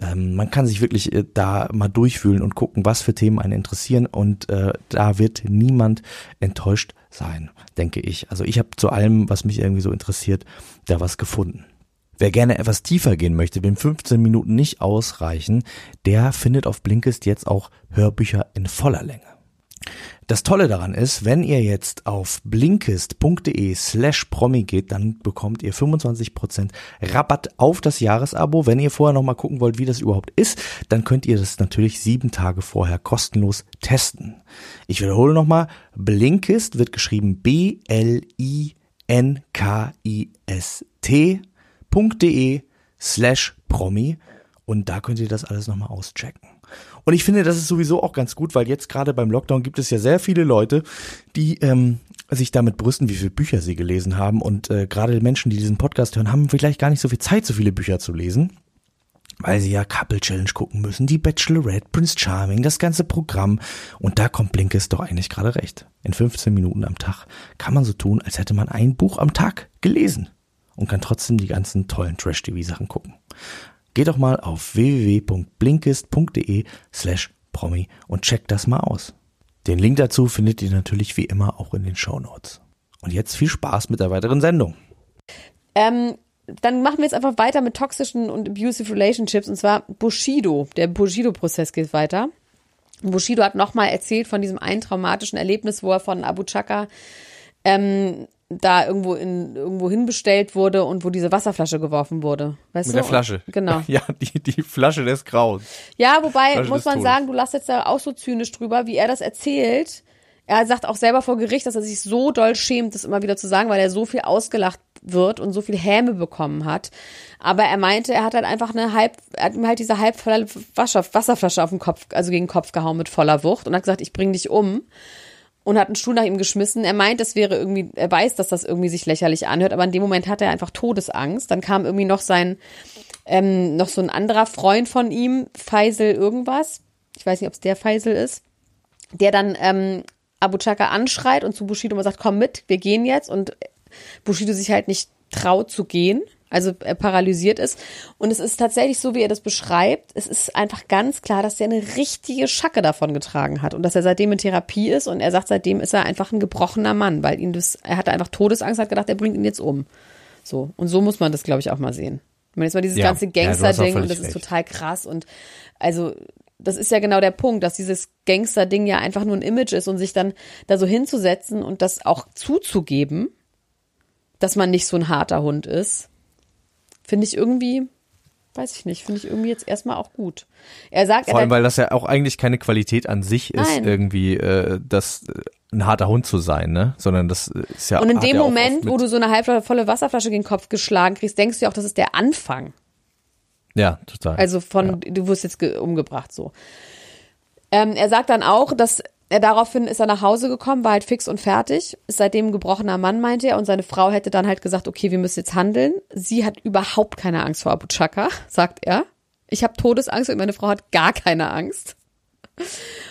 Ähm, man kann sich wirklich äh, da mal durchfühlen und gucken, was für Themen einen interessieren. Und äh, da wird niemand enttäuscht sein, denke ich. Also ich habe zu allem, was mich irgendwie so interessiert, da was gefunden. Wer gerne etwas tiefer gehen möchte, wenn 15 Minuten nicht ausreichen, der findet auf Blinkist jetzt auch Hörbücher in voller Länge. Das Tolle daran ist, wenn ihr jetzt auf blinkist.de slash promi geht, dann bekommt ihr 25% Rabatt auf das Jahresabo. Wenn ihr vorher nochmal gucken wollt, wie das überhaupt ist, dann könnt ihr das natürlich sieben Tage vorher kostenlos testen. Ich wiederhole nochmal, Blinkist wird geschrieben B-L-I-N-K-I-S-T.de slash promi und da könnt ihr das alles nochmal auschecken. Und ich finde, das ist sowieso auch ganz gut, weil jetzt gerade beim Lockdown gibt es ja sehr viele Leute, die ähm, sich damit brüsten, wie viele Bücher sie gelesen haben. Und äh, gerade Menschen, die diesen Podcast hören, haben vielleicht gar nicht so viel Zeit, so viele Bücher zu lesen. Weil sie ja Couple Challenge gucken müssen, die Bachelorette, Prince Charming, das ganze Programm. Und da kommt Blinkist doch eigentlich gerade recht. In 15 Minuten am Tag kann man so tun, als hätte man ein Buch am Tag gelesen. Und kann trotzdem die ganzen tollen Trash-TV-Sachen gucken. Geht doch mal auf www.blinkist.de slash promi und checkt das mal aus. Den Link dazu findet ihr natürlich wie immer auch in den Show Notes. Und jetzt viel Spaß mit der weiteren Sendung. Ähm, dann machen wir jetzt einfach weiter mit toxischen und abusive Relationships und zwar Bushido. Der Bushido-Prozess geht weiter. Bushido hat nochmal erzählt von diesem einen traumatischen Erlebnis, wo er von Abu Chaka ähm, da irgendwo in irgendwo hinbestellt wurde und wo diese Wasserflasche geworfen wurde. Weißt Mit du? der Flasche. Genau. Ja, die, die Flasche des Grauens. Ja, wobei Flasche muss man Todes. sagen, du lachst jetzt da auch so zynisch drüber, wie er das erzählt. Er sagt auch selber vor Gericht, dass er sich so doll schämt, das immer wieder zu sagen, weil er so viel ausgelacht wird und so viel Häme bekommen hat. Aber er meinte, er hat halt einfach eine halb, er hat ihm halt diese halb Wasserflasche auf den Kopf, also gegen den Kopf gehauen mit voller Wucht und hat gesagt, ich bring dich um und hat einen Stuhl nach ihm geschmissen. Er meint, es wäre irgendwie, er weiß, dass das irgendwie sich lächerlich anhört, aber in dem Moment hat er einfach Todesangst. Dann kam irgendwie noch sein, ähm, noch so ein anderer Freund von ihm, Faisal irgendwas. Ich weiß nicht, ob es der Faisal ist, der dann ähm, Abu Chaka anschreit und zu Bushido mal sagt, komm mit, wir gehen jetzt. Und Bushido sich halt nicht traut zu gehen, also er paralysiert ist. Und es ist tatsächlich so, wie er das beschreibt. Es ist einfach ganz klar, dass er eine richtige Schacke davon getragen hat und dass er seitdem in Therapie ist. Und er sagt, seitdem ist er einfach ein gebrochener Mann, weil ihn das, er hatte einfach Todesangst, hat gedacht, er bringt ihn jetzt um. So. Und so muss man das, glaube ich, auch mal sehen. Ich meine, jetzt mal dieses Ja. ganze Ja, Gangster-Ding und völlig das ist recht. total krass und also das ist ja genau der Punkt, dass dieses Gangster-Ding ja einfach nur ein Image ist und sich dann da so hinzusetzen und das auch zuzugeben, dass man nicht so ein harter Hund ist, finde ich irgendwie, weiß ich nicht, finde ich irgendwie jetzt erstmal auch gut. Er sagt, Vor allem, weil das ja auch eigentlich keine Qualität an sich ist, Nein. irgendwie äh, das äh, ein harter Hund zu sein, ne? Sondern das ist ja und in dem ja Moment, wo du so eine halbvolle Wasserflasche gegen den Kopf geschlagen kriegst, denkst du ja auch, das ist der Anfang. ja total. Also von, du wirst jetzt ge- umgebracht so. Ähm, er sagt dann auch, dass er daraufhin ist er nach Hause gekommen, war halt fix und fertig, ist seitdem ein gebrochener Mann, meinte er, und seine Frau hätte dann halt gesagt, okay, wir müssen jetzt handeln. Sie hat überhaupt keine Angst vor Abu Chaka, sagt er. Ich habe Todesangst und meine Frau hat gar keine Angst.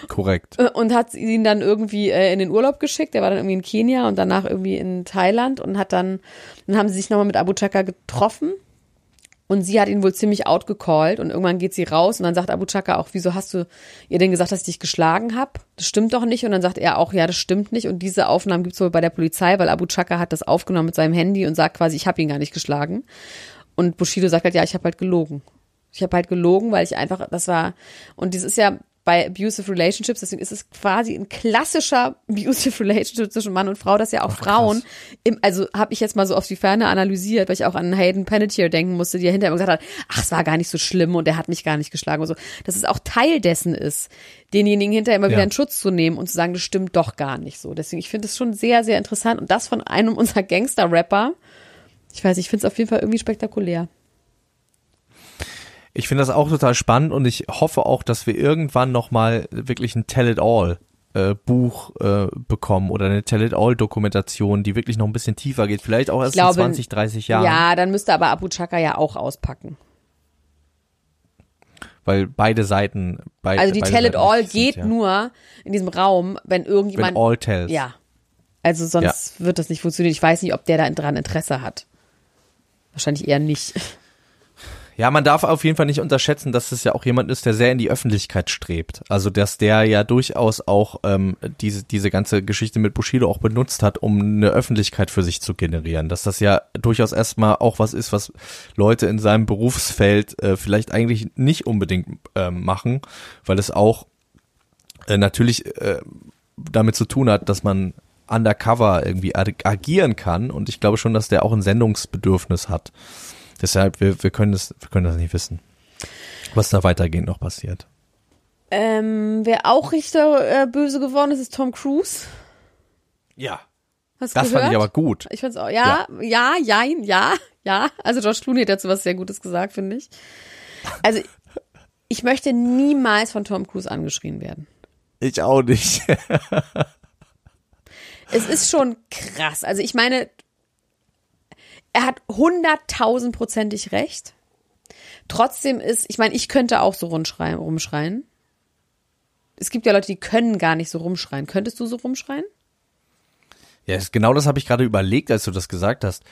korrekt. Äh, Und hat ihn dann irgendwie äh, in den Urlaub geschickt. Er war dann irgendwie in Kenia und danach irgendwie in Thailand und hat dann, dann haben sie sich nochmal mit Abu Chaka getroffen. Und sie hat ihn wohl ziemlich outgecallt und irgendwann geht sie raus und dann sagt Abu Chaka auch, wieso hast du ihr denn gesagt, dass ich dich geschlagen habe? Das stimmt doch nicht. Und dann sagt er auch, ja, das stimmt nicht. Und diese Aufnahmen gibt's wohl bei der Polizei, weil Abu Chaka hat das aufgenommen mit seinem Handy und sagt quasi, ich habe ihn gar nicht geschlagen. Und Bushido sagt halt, ja, ich habe halt gelogen. Ich habe halt gelogen, weil ich einfach, das war, und das ist ja bei abusive relationships, deswegen ist es quasi ein klassischer abusive relationship zwischen Mann und Frau, dass ja auch Frauen, im, also habe ich jetzt mal so auf die Ferne analysiert, weil ich auch an Hayden Panettiere denken musste, die ja hinterher immer gesagt hat, ach, es war gar nicht so schlimm und er hat mich gar nicht geschlagen und so, dass es auch Teil dessen ist, denjenigen hinterher immer wieder Ja. in Schutz zu nehmen und zu sagen, das stimmt doch gar nicht so. Deswegen, ich finde es schon sehr, sehr interessant und das von einem unserer Gangster-Rapper, ich weiß, ich finde es auf jeden Fall irgendwie spektakulär. Ich finde das auch total spannend und ich hoffe auch, dass wir irgendwann nochmal wirklich ein Tell It All äh, Buch äh, bekommen oder eine Tell It All Dokumentation, die wirklich noch ein bisschen tiefer geht. Vielleicht auch erst glaube, in 20, 30 Jahren. Ja, dann müsste aber Abu Chaka ja auch auspacken. Weil beide Seiten. Beid, Also die beide Tell It Seiten All wichtig geht ja. nur in diesem Raum, wenn Wenn irgendjemand. All tells. ja. Also sonst wird das nicht funktionieren. Ich weiß nicht, ob der da dran Interesse hat. Wahrscheinlich eher nicht. Ja, man darf auf jeden Fall nicht unterschätzen, dass es ja auch jemand ist, der sehr in die Öffentlichkeit strebt. Also dass der ja durchaus auch ähm, diese diese ganze Geschichte mit Bushido auch benutzt hat, um eine Öffentlichkeit für sich zu generieren. Dass das ja durchaus erstmal auch was ist, was Leute in seinem Berufsfeld äh, vielleicht eigentlich nicht unbedingt ähm, machen, weil es auch äh, natürlich äh, damit zu tun hat, dass man undercover irgendwie ag- agieren kann und ich glaube schon, dass der auch ein Sendungsbedürfnis hat. Deshalb, wir, wir können das, wir können das nicht wissen, was da weitergehend noch passiert. Ähm, wer auch richtig äh, böse geworden ist, ist Tom Cruise. Ja. Hast Das gehört? fand ich aber gut. Ich fand's auch, ja, ja, ja, ja, ja. Also George Clooney hat dazu was sehr Gutes gesagt, finde ich. Also ich möchte niemals von Tom Cruise angeschrien werden. Ich auch nicht. Es ist schon krass. Also ich meine, er hat hunderttausendprozentig recht. Trotzdem ist, ich meine, ich könnte auch so rumschreien, rumschreien. Es gibt ja Leute, die können gar nicht so rumschreien. Könntest du so rumschreien? Ja, ist, genau das habe ich gerade überlegt, als du das gesagt hast.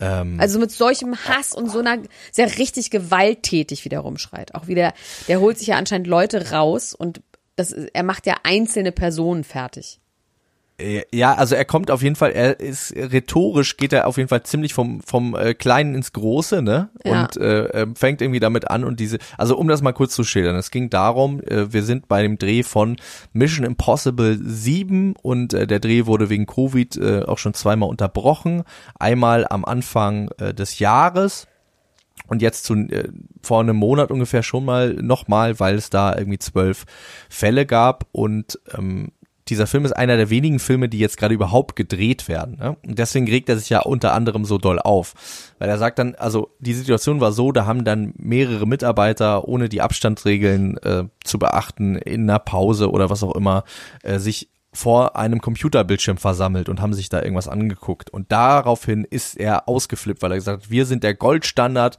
Ähm, Also mit solchem Hass und so einer sehr richtig gewalttätig wieder rumschreit. Auch wieder, der holt sich ja anscheinend Leute raus und das, er macht ja einzelne Personen fertig. Äh, ja, also er kommt auf jeden Fall, er ist rhetorisch geht er auf jeden Fall ziemlich vom vom äh, Kleinen ins Große, ne? Ja. Und äh, äh, fängt irgendwie damit an und diese, also um das mal kurz zu schildern, es ging darum, äh, wir sind bei dem Dreh von Mission Impossible 7 und äh, der Dreh wurde wegen Covid äh, auch schon zweimal unterbrochen, einmal am Anfang äh, des Jahres und jetzt zu, äh, vor einem Monat ungefähr schon mal nochmal, weil es da irgendwie zwölf Fälle gab und ähm, dieser Film ist einer der wenigen Filme, die jetzt gerade überhaupt gedreht werden. Ne? Und deswegen regt er sich ja unter anderem so doll auf. Weil er sagt dann, also die Situation war so, da haben dann mehrere Mitarbeiter, ohne die Abstandsregeln äh, zu beachten, in einer Pause oder was auch immer, äh, sich vor einem Computerbildschirm versammelt und haben sich da irgendwas angeguckt. Und daraufhin ist er ausgeflippt, weil er gesagt hat, wir sind der Goldstandard.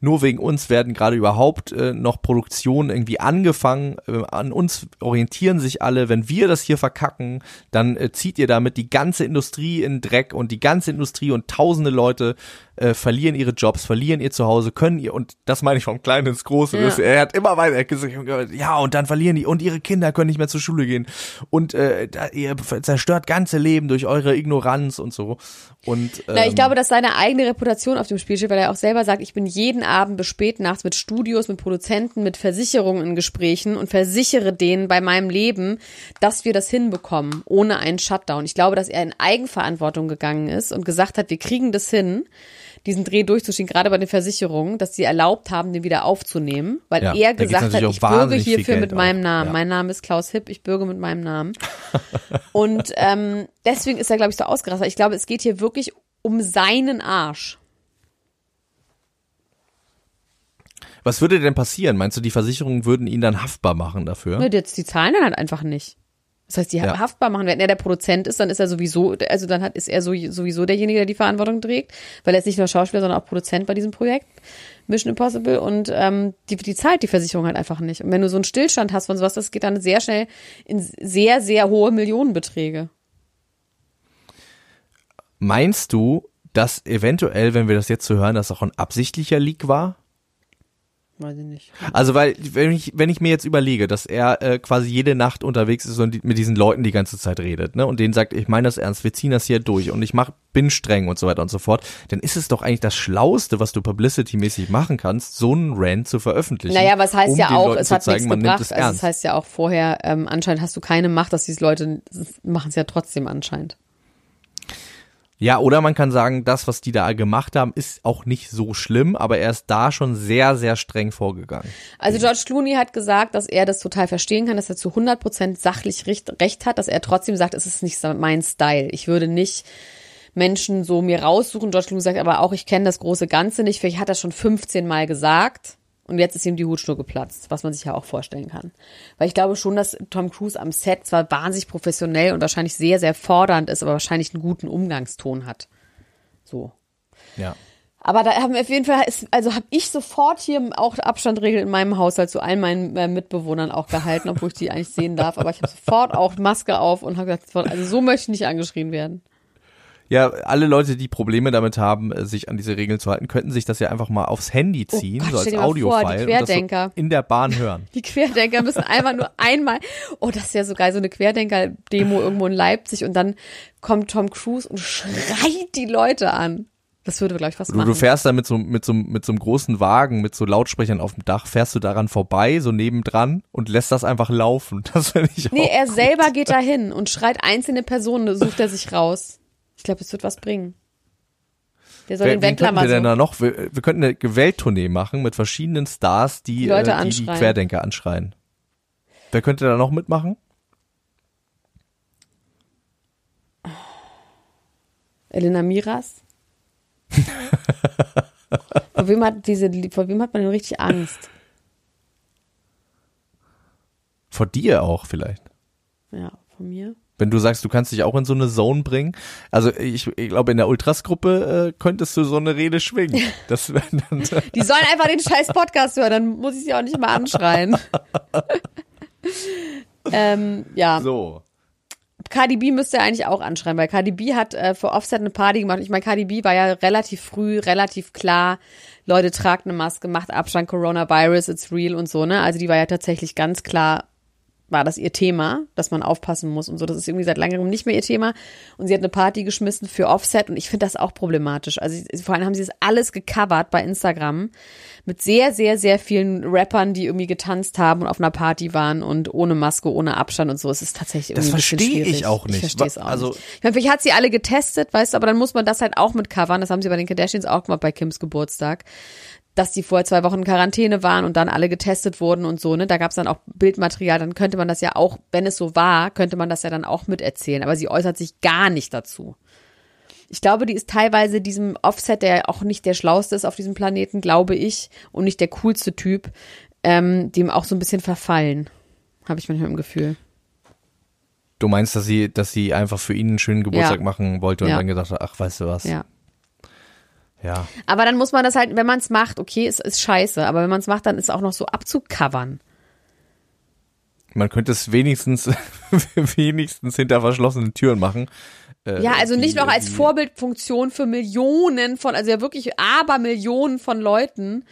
Nur wegen uns werden gerade überhaupt äh, noch Produktionen irgendwie angefangen. Äh, an uns orientieren sich alle. Wenn wir das hier verkacken, dann äh, zieht ihr damit die ganze Industrie in Dreck und die ganze Industrie und tausende Leute äh, verlieren ihre Jobs, verlieren ihr Zuhause, können ihr, und das meine ich vom Kleinen ins Große, Ja. das, er hat immer weiter gesagt, ja, und dann verlieren die, und ihre Kinder können nicht mehr zur Schule gehen, und äh, da, ihr zerstört ganze Leben durch eure Ignoranz und so. Und, ähm, Na, ich glaube, dass seine eigene Reputation auf dem Spiel steht, weil er auch selber sagt, ich bin jeden Abend bis spät nachts mit Studios, mit Produzenten, mit Versicherungen in Gesprächen und versichere denen bei meinem Leben, dass wir das hinbekommen, ohne einen Shutdown. Ich glaube, dass er in Eigenverantwortung gegangen ist und gesagt hat, wir kriegen das hin, diesen Dreh durchzuschieben, gerade bei den Versicherungen, dass sie erlaubt haben, den wieder aufzunehmen, weil Ja, er gesagt hat, ich bürge hierfür mit meinem Namen. ja. Mein Name ist Klaus Hipp, ich bürge mit meinem Namen. Und ähm, deswegen ist er, glaube ich, so ausgerastet. Ich glaube, es geht hier wirklich um seinen Arsch. was würde denn passieren? Meinst du, die Versicherungen würden ihn dann haftbar machen dafür? Nur jetzt die zahlen dann halt einfach nicht. Das heißt, die Ja. haftbar machen. Wenn er der Produzent ist, dann ist er sowieso, also dann hat, ist er so, sowieso derjenige, der die Verantwortung trägt, weil er ist nicht nur Schauspieler, sondern auch Produzent bei diesem Projekt Mission Impossible und ähm, die, die zahlt die Versicherung halt einfach nicht. Und wenn du so einen Stillstand hast von sowas, das geht dann sehr schnell in sehr, sehr hohe Millionenbeträge. Meinst du, dass eventuell, wenn wir das jetzt so hören, das auch ein absichtlicher Leak war? Weiß ich nicht. Also weil wenn ich wenn ich mir jetzt überlege, dass er äh, quasi jede Nacht unterwegs ist und die, mit diesen Leuten die ganze Zeit redet, ne, und denen sagt, ich meine das ernst, wir ziehen das hier durch und ich mach bin streng und so weiter und so fort, dann ist es doch eigentlich das Schlauste, was du publicity-mäßig machen kannst, so einen Rant zu veröffentlichen. Naja, aber es heißt um ja auch, es hat nichts zeigen, nimmt gebracht. es Also es heißt ja auch vorher, ähm, anscheinend hast du keine Macht, dass diese Leute machen es ja trotzdem anscheinend. Ja, oder man kann sagen, das, was die da gemacht haben, ist auch nicht so schlimm, aber er ist da schon sehr, sehr streng vorgegangen. Also George Clooney hat gesagt, dass er das total verstehen kann, dass er zu 100% sachlich recht, recht hat, dass er trotzdem sagt, es ist nicht mein Style. Ich würde nicht Menschen so mir raussuchen. George Clooney sagt aber auch, ich kenne das große Ganze nicht. Vielleicht hat er schon 15 Mal gesagt. Und jetzt ist ihm die Hutschnur geplatzt, was man sich ja auch vorstellen kann. Weil ich glaube schon, dass Tom Cruise am Set zwar wahnsinnig professionell und wahrscheinlich sehr, sehr fordernd ist, aber wahrscheinlich einen guten Umgangston hat. So. Ja. Aber da haben wir auf jeden Fall, ist, also habe ich sofort hier auch Abstandregeln in meinem Haushalt zu allen meinen äh, Mitbewohnern auch gehalten, obwohl ich die eigentlich sehen darf. Aber ich habe sofort auch Maske auf und habe gesagt, also so möchte ich nicht angeschrien werden. Ja, alle Leute, die Probleme damit haben, äh, sich an diese Regeln zu halten, könnten sich das ja einfach mal aufs Handy ziehen, Oh Gott, so als mal vor, die Audiofile und das so Querdenker. in der Bahn hören. Die Querdenker müssen einfach nur einmal, oh, das ist ja so geil, so eine Querdenker-Demo irgendwo in Leipzig und dann kommt Tom Cruise und schreit die Leute an. Das würde, glaube ich, was Du, machen. du fährst da mit so, mit, so, mit so einem großen Wagen, mit so Lautsprechern auf dem Dach, fährst du daran vorbei, so nebendran und lässt das einfach laufen. Das finde ich Nee, auch er gut. selber geht da hin und schreit einzelne Personen, sucht er sich raus. Ich glaube, es wird was bringen. Der soll Wer, den wen Wendler mal wir denn da noch? Wir, wir könnten eine Welttournee machen mit verschiedenen Stars, die Die äh, die, die anschreien. Querdenker anschreien. Wer könnte da noch mitmachen? Elena Miras. vor wem hat diese, vor wem hat man denn richtig Angst? Vor dir auch vielleicht. Ja, von mir. Wenn du sagst, du kannst dich auch in so eine Zone bringen. Also ich, ich glaube, in der Ultras-Gruppe äh, könntest du so eine Rede schwingen. Das dann, Die sollen einfach den scheiß Podcast hören, dann muss ich sie auch nicht mal anschreien. ähm, ja, so. Cardi B müsste er eigentlich auch anschreien, weil Cardi B hat äh, für Offset eine Party gemacht. Ich meine, Cardi B war ja relativ früh, relativ klar, Leute tragt eine Maske, macht Abstand, Coronavirus, it's real und so, ne? Also die war ja tatsächlich ganz klar war das ihr Thema, dass man aufpassen muss und so. Das ist irgendwie seit längerem nicht mehr ihr Thema. Und sie hat eine Party geschmissen für Offset und ich finde das auch problematisch. Also vor allem haben sie das alles gecovert bei Instagram mit sehr, sehr, sehr vielen Rappern, die irgendwie getanzt haben und auf einer Party waren und ohne Maske, ohne Abstand und so. Es ist tatsächlich irgendwie Das verstehe ich auch nicht. Ich verstehe es auch Also- nicht. Ich meine, vielleicht hat sie alle getestet, weißt du, aber dann muss man das halt auch mit covern. Das haben sie bei den Kardashians auch gemacht bei Kims Geburtstag dass die vorher zwei Wochen in Quarantäne waren und dann alle getestet wurden und so, ne? Da gab es dann auch Bildmaterial, dann könnte man das ja auch, wenn es so war, könnte man das ja dann auch miterzählen. Aber sie äußert sich gar nicht dazu. Ich glaube, die ist teilweise diesem Offset, der auch nicht der schlauste ist auf diesem Planeten, glaube ich, und nicht der coolste Typ, ähm, dem auch so ein bisschen verfallen. Habe ich manchmal im Gefühl. Du meinst, dass sie, dass sie einfach für ihn einen schönen Geburtstag Ja. machen wollte und Ja. dann gedacht hat, ach, weißt du was? Ja. Ja. Aber dann muss man das halt, wenn man es macht, okay, es ist scheiße, aber wenn man es macht, dann ist es auch noch so abzucovern. Man könnte es wenigstens, wenigstens hinter verschlossenen Türen machen. Äh, Ja, also die- nicht noch als Vorbildfunktion für Millionen von, also ja wirklich Abermillionen von Leuten.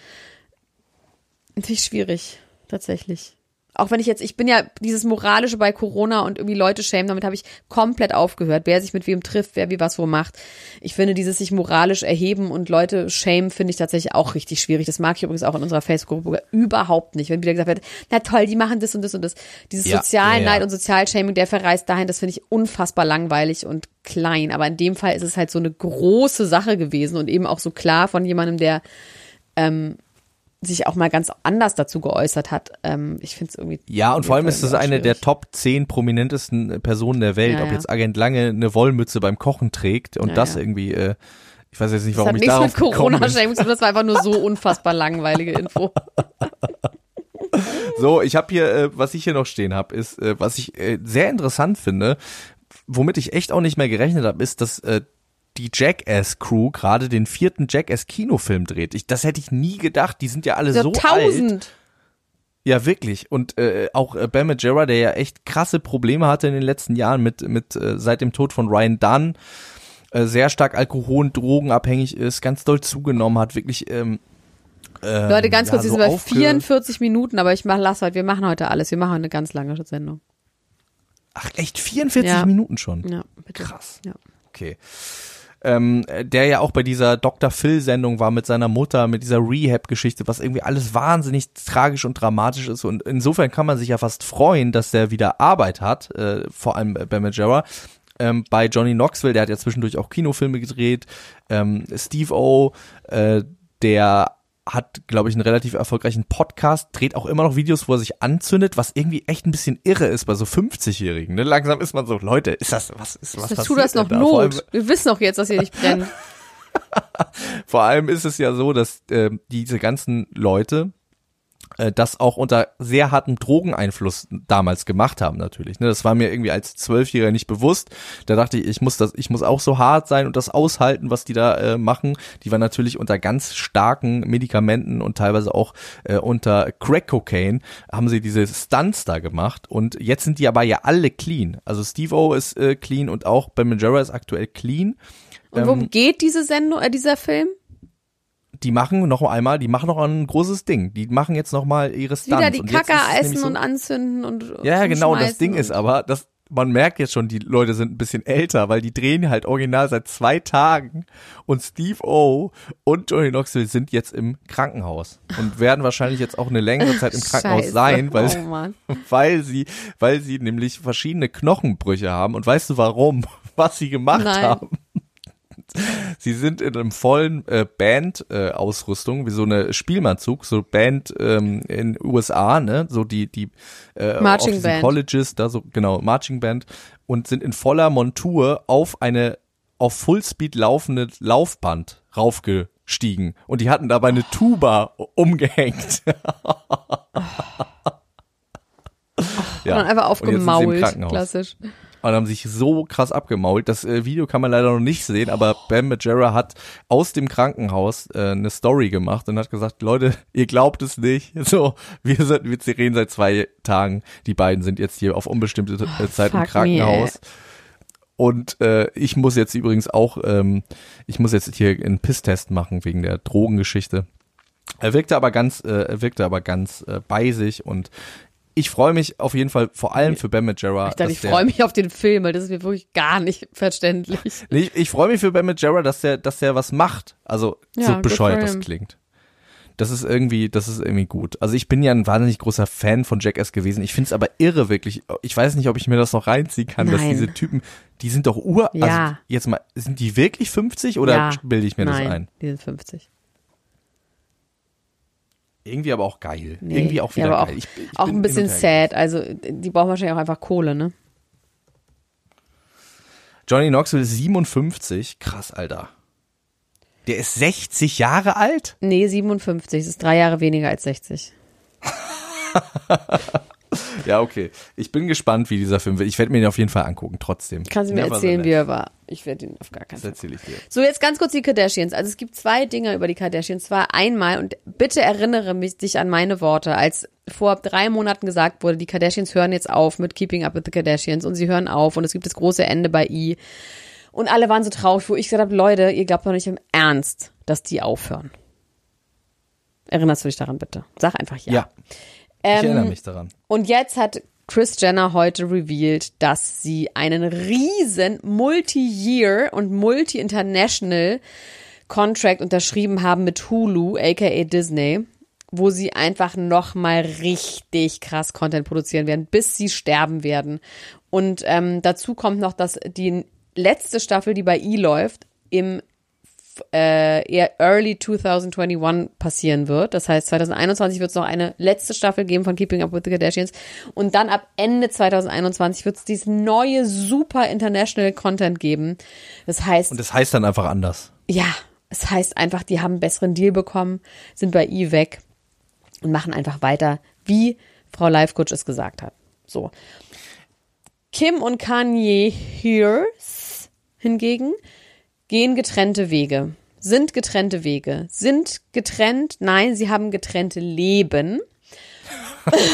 Natürlich schwierig, tatsächlich. Auch wenn ich jetzt, ich bin ja dieses Moralische bei Corona und irgendwie Leute schämen, damit habe ich komplett aufgehört, wer sich mit wem trifft, wer wie was wo macht. Ich finde dieses sich moralisch erheben und Leute schämen, finde ich tatsächlich auch richtig schwierig. Das mag ich übrigens auch in unserer Facebook-Gruppe überhaupt nicht. Wenn wieder gesagt wird, na toll, die machen das und das und das. Dieses Ja, Sozialneid ja, ja. und Sozialshaming, der verreist dahin, das finde ich unfassbar langweilig und klein. Aber in dem Fall ist es halt so eine große Sache gewesen und eben auch so klar von jemandem, der ähm, sich auch mal ganz anders dazu geäußert hat. Ähm, ich finde es irgendwie. Ja, und vor allem ist das es eine der Top 10 prominentesten Personen der Welt. Ja, Ob ja. jetzt Agent Lange eine Wollmütze beim Kochen trägt und Ja, das irgendwie, äh, ich weiß jetzt nicht, Das warum hat ich nichts darauf mit gekommen bin. Corona-Shaming zu tun, das war einfach nur so unfassbar langweilige Info. So, ich habe hier, äh, was ich hier noch stehen habe, ist, äh, was ich äh, sehr interessant finde, womit ich echt auch nicht mehr gerechnet habe, ist, dass äh, die Jackass-Crew gerade den vierten Jackass-Kinofilm dreht. Ich, das hätte ich nie gedacht. Die sind ja alle so, So alt. tausend. Ja, wirklich. Und äh, auch äh, Bam Margera, der ja echt krasse Probleme hatte in den letzten Jahren mit, mit äh, seit dem Tod von Ryan Dunn, äh, sehr stark Alkohol- und Drogenabhängig ist, ganz doll zugenommen hat, wirklich. Ähm, ähm, Leute, ganz ja, kurz, wir so sind bei aufge- 44 Minuten, aber ich mach, lass heute, wir machen heute alles. Wir machen heute eine ganz lange Sendung. Ach, echt 44 Ja. Minuten schon. Ja, bitte. Krass. Ja. Okay. Ähm, äh, der ja auch bei dieser Dr. Phil-Sendung war mit seiner Mutter, mit dieser Rehab-Geschichte, was irgendwie alles wahnsinnig tragisch und dramatisch ist. Und insofern kann man sich ja fast freuen, dass der wieder Arbeit hat, äh, vor allem bei Majora. Ähm, bei Johnny Knoxville, der hat ja zwischendurch auch Kinofilme gedreht. Ähm, Steve O, äh, der hat, glaube ich, einen relativ erfolgreichen Podcast, dreht auch immer noch Videos, wo er sich anzündet, was irgendwie echt ein bisschen irre ist bei so 50-Jährigen. Ne? Langsam ist man so, Leute, ist das, was ist, was Das passiert tut das noch da? Not. Wir wissen doch jetzt, dass ihr nicht brennt. vor allem ist es ja so, dass äh, diese ganzen Leute das auch unter sehr hartem Drogeneinfluss damals gemacht haben natürlich. Ne? Das war mir irgendwie als Zwölfjähriger nicht bewusst. Da dachte ich, ich muss das, ich muss auch so hart sein und das aushalten, was die da äh, machen. Die waren natürlich unter ganz starken Medikamenten und teilweise auch äh, unter Crack Cocaine haben sie diese Stunts da gemacht und jetzt sind die aber ja alle clean. Also Steve O ist äh, clean und auch Ben Majora ist aktuell clean. Und worum geht diese Sendung, äh, dieser Film? Die machen noch einmal, die machen noch ein großes Ding. Die machen jetzt noch mal ihre Stunts. Wieder die Kacker essen so, und anzünden und Ja, ja, genau. Das Ding ist aber, dass man merkt jetzt schon, die Leute sind ein bisschen älter, weil die drehen halt original seit zwei Tagen und Steve O und Johnny Knoxville sind jetzt im Krankenhaus und werden wahrscheinlich jetzt auch eine längere Zeit im Krankenhaus Scheiße. sein, weil, oh weil sie, weil sie nämlich verschiedene Knochenbrüche haben. Und weißt du warum? Was sie gemacht Nein. haben? Sie sind in einem vollen äh, Band-Ausrüstung, äh, Ausrüstung, wie so eine Spielmannzug, so Band ähm, in USA, ne, so die die äh, Marching Band. Colleges, da so genau Marching Band und sind in voller Montur auf eine auf Fullspeed laufende Laufband raufgestiegen und die hatten dabei eine Tuba umgehängt. Und dann einfach Und im aufgemault. Klassisch. Und haben sich so krass abgemault. Das äh, Video kann man leider noch nicht sehen, aber Bam Majera hat aus dem Krankenhaus äh, eine Story gemacht und hat gesagt, Leute, ihr glaubt es nicht. So, wir sind, wir reden seit zwei Tagen. Die beiden sind jetzt hier auf unbestimmte äh, Zeit im fuck me, Krankenhaus. Und äh, ich muss jetzt übrigens auch, ähm, ich muss jetzt hier einen Pisstest machen wegen der Drogengeschichte. Er wirkte aber ganz, äh, er wirkte aber ganz äh, bei sich und ich freue mich auf jeden Fall vor allem für Ben Majera. Ich dachte, dass ich freue mich auf den Film, weil das ist mir wirklich gar nicht verständlich. Ich, ich freue mich für Ben Majera, dass der, dass der was macht. Also Ja, so bescheuert das klingt. Das ist irgendwie, das ist irgendwie gut. Also ich bin ja ein wahnsinnig großer Fan von Jackass gewesen. Ich finde es aber irre, wirklich. Ich weiß nicht, ob ich mir das noch reinziehen kann, dass Nein. diese Typen, die sind doch ur, also Ja. jetzt mal, sind die wirklich 50 oder ja. bilde ich mir Nein, das ein? Die sind 50. Irgendwie aber auch geil. Nee. Irgendwie auch wieder ja, geil. Auch, Ich- ich auch ein bisschen sad. Also, die brauchen wahrscheinlich auch einfach Kohle, ne? Johnny Knoxville ist 57. Krass, Alter. Der ist 60 Jahre alt? Nee, 57. Das ist drei Jahre weniger als 60. Ja, okay. Ich bin gespannt, wie dieser Film wird. Ich werde mir den auf jeden Fall angucken, trotzdem. Kannst du mir erzählen, wie er war? Ich werde ihn auf gar keinen Das Fall. erzähle ich dir. So, jetzt ganz kurz die Kardashians. Also es gibt zwei Dinge über die Kardashians. Zwar einmal, und bitte erinnere mich dich an meine Worte, als vor drei Monaten gesagt wurde, die Kardashians hören jetzt auf mit Keeping Up with the Kardashians und sie hören auf und es gibt das große Ende bei I. Und alle waren so traurig, wo ich gesagt habe, Leute, ihr glaubt doch nicht im Ernst, dass die aufhören. Erinnerst du dich daran bitte? Sag einfach ja. Ja. Ich Ähm, erinnere mich daran. Und jetzt hat Chris Jenner heute revealed, dass sie einen riesen Multi-Year und Multi-International Contract unterschrieben haben mit Hulu, aka Disney, wo sie einfach nochmal richtig krass Content produzieren werden, bis sie sterben werden. Und ähm, dazu kommt noch, dass die letzte Staffel, die bei E läuft, im äh, eher early 2021 passieren wird. Das heißt, 2021 wird es noch eine letzte Staffel geben von Keeping Up with the Kardashians. Und dann ab Ende 2021 wird es dieses neue super international Content geben. Das heißt, Und das heißt dann einfach anders. ja, es heißt einfach, die haben einen besseren Deal bekommen, sind bei I weg und machen einfach weiter, wie Frau Life Coach es gesagt hat. So. Kim und Kanye Hears hingegen gehen getrennte Wege. Sind getrennte Wege. Sind getrennt, nein, sie haben getrennte Leben.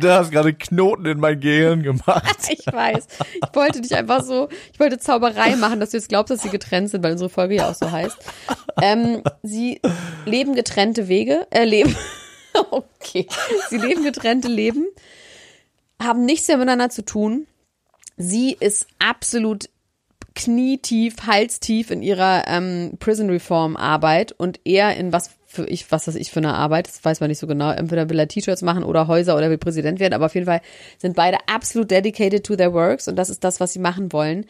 Du hast gerade Knoten in mein Gehirn gemacht. Ich weiß. Ich wollte dich einfach so, ich wollte Zauberei machen, dass du jetzt glaubst, dass sie getrennt sind, weil unsere Folge ja auch so heißt. Ähm, sie leben getrennte Wege, äh, leben, okay. Sie leben getrennte Leben, haben nichts mehr miteinander zu tun. Sie ist absolut knietief, halstief in ihrer ähm, Prison Reform Arbeit und eher in was für ich, was weiß ich für eine Arbeit, das weiß man nicht so genau. Entweder will er T-Shirts machen oder Häuser oder will Präsident werden, aber auf jeden Fall sind beide absolut dedicated to their works und das ist das, was sie machen wollen.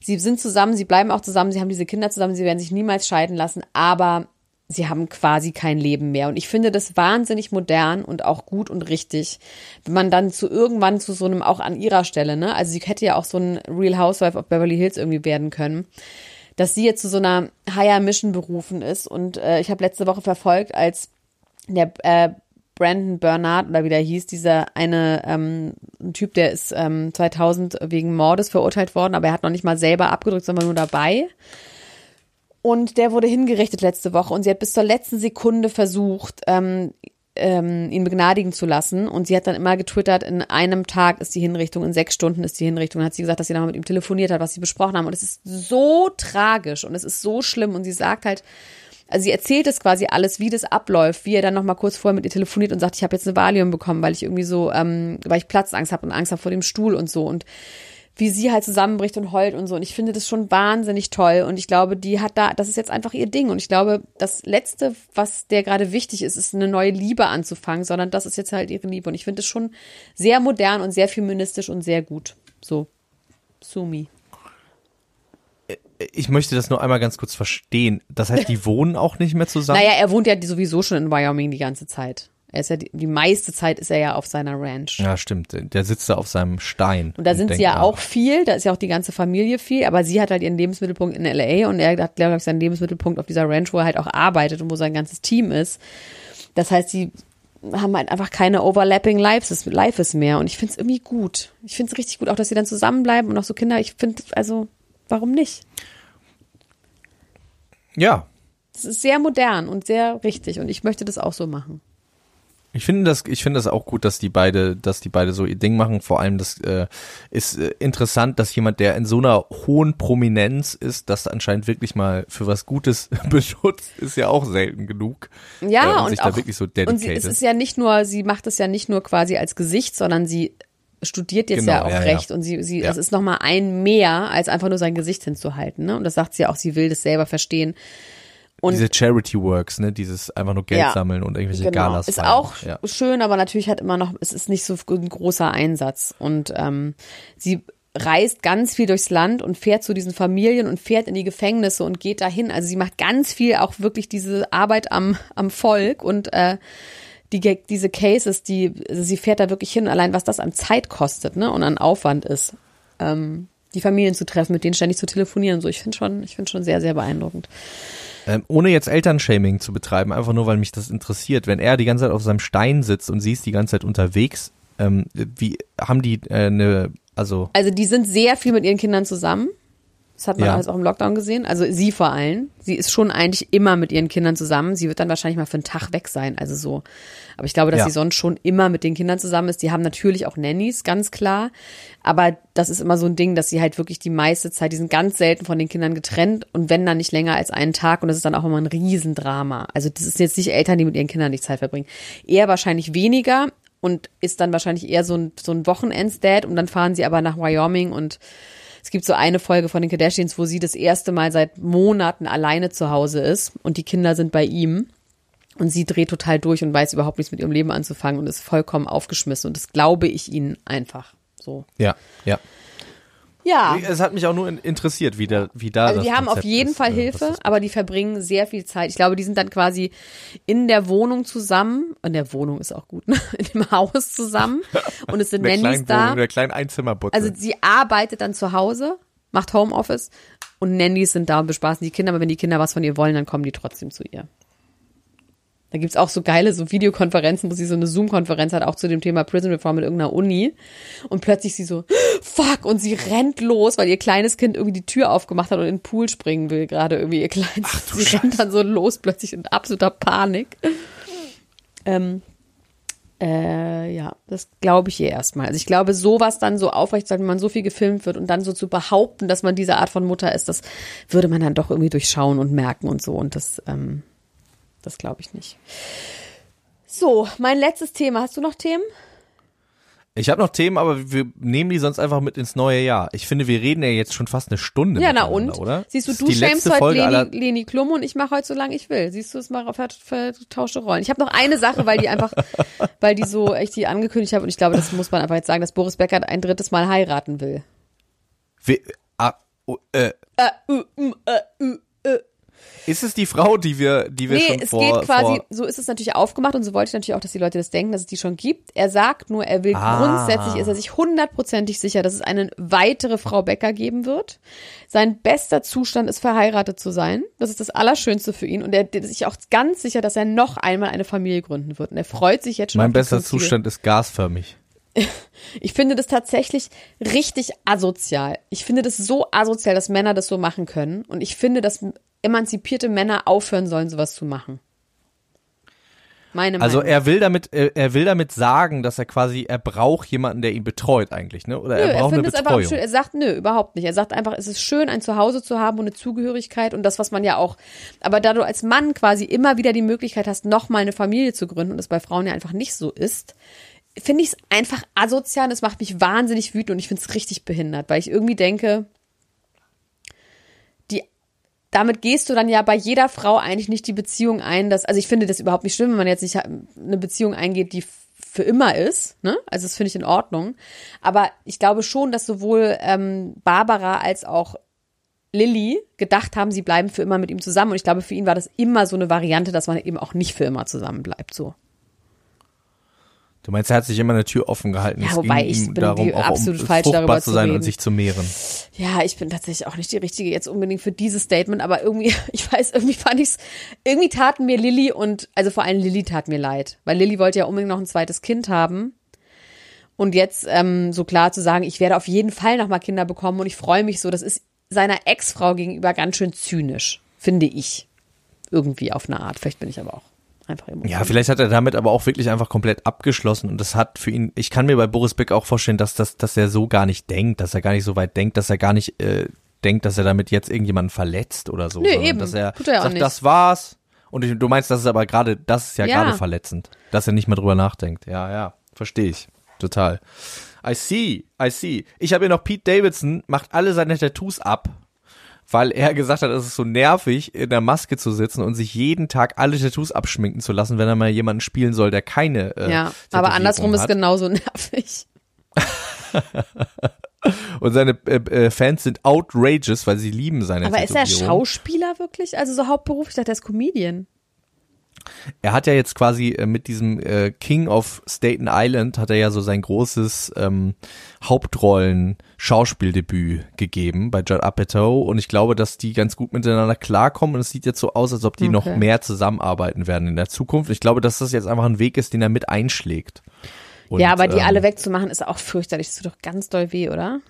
Sie sind zusammen, sie bleiben auch zusammen, sie haben diese Kinder zusammen, sie werden sich niemals scheiden lassen, aber sie haben quasi kein Leben mehr. Und ich finde das wahnsinnig modern und auch gut und richtig, wenn man dann zu irgendwann zu so einem, auch an ihrer Stelle, ne, also sie hätte ja auch so ein Real Housewife of Beverly Hills irgendwie werden können, dass sie jetzt zu so einer Higher Mission berufen ist. Und äh, ich habe letzte Woche verfolgt, als der äh, Brandon Bernard oder wie der hieß, dieser eine ähm, ein Typ, der ist ähm, 2000 wegen Mordes verurteilt worden, aber er hat noch nicht mal selber abgedrückt, sondern nur dabei. Und der wurde hingerichtet letzte Woche und sie hat bis zur letzten Sekunde versucht, ähm, ähm, ihn begnadigen zu lassen. Und sie hat dann immer getwittert, in einem Tag ist die Hinrichtung, in sechs Stunden ist die Hinrichtung. Dann hat sie gesagt, dass sie nochmal mit ihm telefoniert hat, was sie besprochen haben. Und es ist so tragisch und es ist so schlimm. Und sie sagt halt, also sie erzählt es quasi alles, wie das abläuft, wie er dann nochmal kurz vorher mit ihr telefoniert und sagt, ich habe jetzt eine Valium bekommen, weil ich irgendwie so, ähm, weil ich Platzangst habe und Angst habe vor dem Stuhl und so. Und wie sie halt zusammenbricht und heult und so. Und ich finde das schon wahnsinnig toll. Und ich glaube, die hat da, das ist jetzt einfach ihr Ding. Und ich glaube, das Letzte, was der gerade wichtig ist, ist eine neue Liebe anzufangen, sondern das ist jetzt halt ihre Liebe. Und ich finde es schon sehr modern und sehr feministisch und sehr gut. So. Sumi. Ich möchte das nur einmal ganz kurz verstehen. Das heißt, die wohnen auch nicht mehr zusammen? Naja, er wohnt ja sowieso schon in Wyoming die ganze Zeit. Er ist ja die, die meiste Zeit ist er ja auf seiner Ranch. Ja, stimmt. Der sitzt da auf seinem Stein. Und da sind sie ja auch viel, da ist ja auch die ganze Familie viel, aber sie hat halt ihren Lebensmittelpunkt in LA und er hat, glaube ich, seinen Lebensmittelpunkt auf dieser Ranch, wo er halt auch arbeitet und wo sein ganzes Team ist. Das heißt, sie haben halt einfach keine overlapping Lives, Lives mehr und ich finde es irgendwie gut. Ich finde es richtig gut, auch dass sie dann zusammenbleiben und auch so Kinder, ich finde, also, warum nicht? Ja, Das ist sehr modern und sehr richtig und ich möchte das auch so machen. Ich finde das, ich finde das auch gut, dass die beide, dass die beide so ihr Ding machen. Vor allem, das äh, ist äh, interessant, dass jemand, der in so einer hohen Prominenz ist, das anscheinend wirklich mal für was Gutes benutzt, ist ja auch selten genug. Ja, äh, und, sich auch, da wirklich so und sie, dedicated. es ist ja nicht nur, sie macht es ja nicht nur quasi als Gesicht, sondern sie studiert jetzt Genau, ja auch ja, ja. Recht und sie, sie, Ja. das ist nochmal ein mehr, als einfach nur sein Gesicht hinzuhalten, ne? Und das sagt sie ja auch, sie will das selber verstehen. Und Diese Charity Works, ne, dieses einfach nur Geld Ja, sammeln und irgendwelche genau. Galas Ist feiern. auch ja. schön, aber natürlich hat immer noch, es ist nicht so ein großer Einsatz. Und ähm, sie reist ganz viel durchs Land und fährt zu diesen Familien und fährt in die Gefängnisse und geht dahin. Also sie macht ganz viel auch wirklich diese Arbeit am, am Volk und äh, die, diese Cases, die, also sie fährt da wirklich hin, allein was das an Zeit kostet, ne, und an Aufwand ist, ähm, die Familien zu treffen, mit denen ständig zu telefonieren. So, ich finde schon, ich finde schon sehr, sehr beeindruckend. Ähm, ohne jetzt Elternshaming zu betreiben, einfach nur, weil mich das interessiert. Wenn er die ganze Zeit auf seinem Stein sitzt und sie ist die ganze Zeit unterwegs, ähm, wie haben die äh, eine, also Also die sind sehr viel mit ihren Kindern zusammen. Das hat man Ja. alles auch im Lockdown gesehen. Also sie vor allem. Sie ist schon eigentlich immer mit ihren Kindern zusammen. Sie wird dann wahrscheinlich mal für einen Tag weg sein. Also so. Aber ich glaube, dass Ja. sie sonst schon immer mit den Kindern zusammen ist. Die haben natürlich auch Nannies, ganz klar. Aber das ist immer so ein Ding, dass sie halt wirklich die meiste Zeit, die sind ganz selten von den Kindern getrennt und wenn dann nicht länger als einen Tag und das ist dann auch immer ein Riesendrama. Also das ist jetzt nicht Eltern, die mit ihren Kindern nicht Zeit verbringen. Eher wahrscheinlich weniger und ist dann wahrscheinlich eher so ein, so ein Wochenendsdad und dann fahren sie aber nach Wyoming und es gibt so eine Folge von den Kardashians, wo sie das erste Mal seit Monaten alleine zu Hause ist und die Kinder sind bei ihm. Und sie dreht total durch und weiß überhaupt nichts mit ihrem Leben anzufangen und ist vollkommen aufgeschmissen. Und das glaube ich ihnen einfach. So. ja, ja. Ja. Es hat mich auch nur in- interessiert, wie da, wie da Also die haben auf Konzept jeden ist, Fall äh, Hilfe, aber die verbringen sehr viel Zeit. Ich glaube, die sind dann quasi in der Wohnung zusammen. In der Wohnung ist auch gut, ne? In dem Haus zusammen. Und es sind Nannies da. Wohnung, in der kleinen Einzimmerbutze. Also sie arbeitet dann zu Hause, macht Homeoffice und Nannies sind da und bespaßen die Kinder, aber wenn die Kinder was von ihr wollen, dann kommen die trotzdem zu ihr. Da gibt's auch so geile so Videokonferenzen, wo sie so eine Zoom-Konferenz hat, auch zu dem Thema Prison Reform mit irgendeiner Uni. Und plötzlich sie so, fuck, und sie rennt los, weil ihr kleines Kind irgendwie die Tür aufgemacht hat und in den Pool springen will, gerade irgendwie ihr kleines. sie rennt dann so los, plötzlich in absoluter Panik. Ähm, äh, ja, das glaube ich ihr erstmal. Also ich glaube, sowas dann so aufrecht, wenn man so viel gefilmt wird und dann so zu behaupten, dass man diese Art von Mutter ist, das würde man dann doch irgendwie durchschauen und merken und so. Und das, ähm, das glaube ich nicht. So, mein letztes Thema. Hast du noch Themen? ich habe noch Themen, aber wir nehmen die sonst einfach mit ins neue Jahr. Ich finde, wir reden ja jetzt schon fast eine Stunde Ja, na und? oder? Siehst du, du schämst heute Folge Leni, Leni Klum und ich mache heute so lange ich will. Siehst du, es mal auf vertauschte Rollen. Ich habe noch eine Sache, weil die einfach, weil die so echt die angekündigt habe und ich glaube, das muss man einfach jetzt sagen, dass Boris Becker ein drittes Mal heiraten will. Wir, ah, oh, äh, Äh, uh, mm, äh, uh. Ist es die Frau, die wir, die wir Nee, schon es vor, geht quasi, vor so ist es natürlich aufgemacht und so wollte ich natürlich auch, dass die Leute das denken, dass es die schon gibt. Er sagt nur, er will Ah. grundsätzlich, ist er sich hundertprozentig sicher, dass es eine weitere Frau Becker geben wird. Sein bester Zustand ist, verheiratet zu sein. Das ist das Allerschönste für ihn und er ist sich auch ganz sicher, dass er noch einmal eine Familie gründen wird. Und er freut sich jetzt schon mein bester Zustand ist gasförmig. Ich finde das tatsächlich richtig asozial. Ich finde das so asozial, dass Männer das so machen können. Und ich finde, dass emanzipierte Männer aufhören sollen, sowas zu machen. Meine Also Meinung. er will damit, er, er will damit sagen, dass er quasi, er braucht jemanden, der ihn betreut eigentlich, ne? Oder Nö, er er braucht eine es einfach Betreuung. schön. Er sagt, nö, überhaupt nicht. Er sagt einfach, es ist schön, ein Zuhause zu haben und eine Zugehörigkeit und das, was man ja auch. Aber da du als Mann quasi immer wieder die Möglichkeit hast, nochmal eine Familie zu gründen und es bei Frauen ja einfach nicht so ist, finde ich es einfach asozial. und Es macht mich wahnsinnig wütend und ich finde es richtig behindert, weil ich irgendwie denke, die damit gehst du dann ja bei jeder Frau eigentlich nicht die Beziehung ein, dass, also ich finde das überhaupt nicht schlimm, wenn man jetzt nicht eine Beziehung eingeht, die für immer ist, ne? Also das finde ich in Ordnung. Aber ich glaube schon, dass sowohl ähm, Barbara als auch Lilly gedacht haben, sie bleiben für immer mit ihm zusammen. Und ich glaube, für ihn war das immer so eine Variante, dass man eben auch nicht für immer zusammen bleibt. So. Du meinst, er hat sich immer eine Tür offen gehalten. Ja, wobei ich bin darum, auch absolut um falsch, darüber zu sein und reden. sich zu mehren. Ja, ich bin tatsächlich auch nicht die Richtige jetzt unbedingt für dieses Statement, aber irgendwie, ich weiß, irgendwie fand ich's, irgendwie taten mir Lilly und, also vor allem Lilly tat mir leid, weil Lilly wollte ja unbedingt noch ein zweites Kind haben. Und jetzt ähm, so klar zu sagen, ich werde auf jeden Fall noch mal Kinder bekommen und ich freue mich so, das ist seiner Ex-Frau gegenüber ganz schön zynisch, finde ich. Irgendwie auf eine Art. Vielleicht bin ich aber auch Einfach Emotionen. Ja, vielleicht hat er damit aber auch wirklich einfach komplett abgeschlossen und das hat für ihn, ich kann mir bei Boris Beck auch vorstellen, dass, das, dass er so gar nicht denkt, dass er gar nicht so weit denkt, dass er gar nicht äh, denkt, dass er damit jetzt irgendjemanden verletzt oder so. Nee, eben. Dass er er sagt, das war's. Und ich, du meinst, das ist aber gerade, das ist ja, Ja. gerade verletzend, dass er nicht mehr drüber nachdenkt. Ja, ja, verstehe ich. Total. I see, I see. Ich habe hier noch Pete Davidson, macht alle seine Tattoos ab, weil er gesagt hat, es ist so nervig, in der Maske zu sitzen und sich jeden Tag alle Tattoos abschminken zu lassen, wenn er mal jemanden spielen soll, der keine. Äh, ja, aber andersrum ist hat. genauso nervig. Und seine äh, äh, Fans sind outrageous, weil sie lieben seine Aber ist er. Schauspieler wirklich? Also so hauptberuflich? Ich dachte, er ist Comedian. Er hat ja jetzt quasi äh, mit diesem äh, King of Staten Island hat er ja so sein großes ähm, Hauptrollen-Schauspieldebüt gegeben bei Judd Apatow und ich glaube, dass die ganz gut miteinander klarkommen und es sieht jetzt so aus, als ob die noch Okay. mehr zusammenarbeiten werden in der Zukunft. Ich glaube, dass das jetzt einfach ein Weg ist, den er mit einschlägt. Und, ja, aber die ähm, alle wegzumachen ist auch fürchterlich. Das tut doch ganz doll weh, oder?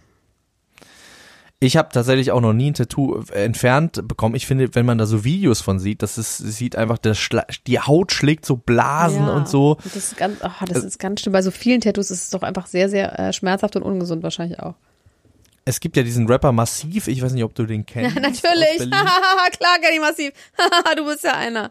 Ich habe tatsächlich auch noch nie ein Tattoo äh, entfernt bekommen. Ich finde, wenn man da so Videos von sieht, das ist, sieht einfach, das Schla die Haut schlägt so Blasen ja. und so. Das ist ganz, ach, das ist ganz schlimm. Bei so vielen Tattoos ist es doch einfach sehr, sehr äh, schmerzhaft und ungesund wahrscheinlich auch. Es gibt ja diesen Rapper Massiv, ich weiß nicht, ob du den kennst. aus Natürlich. Klar, Kenny Massiv. du bist ja einer.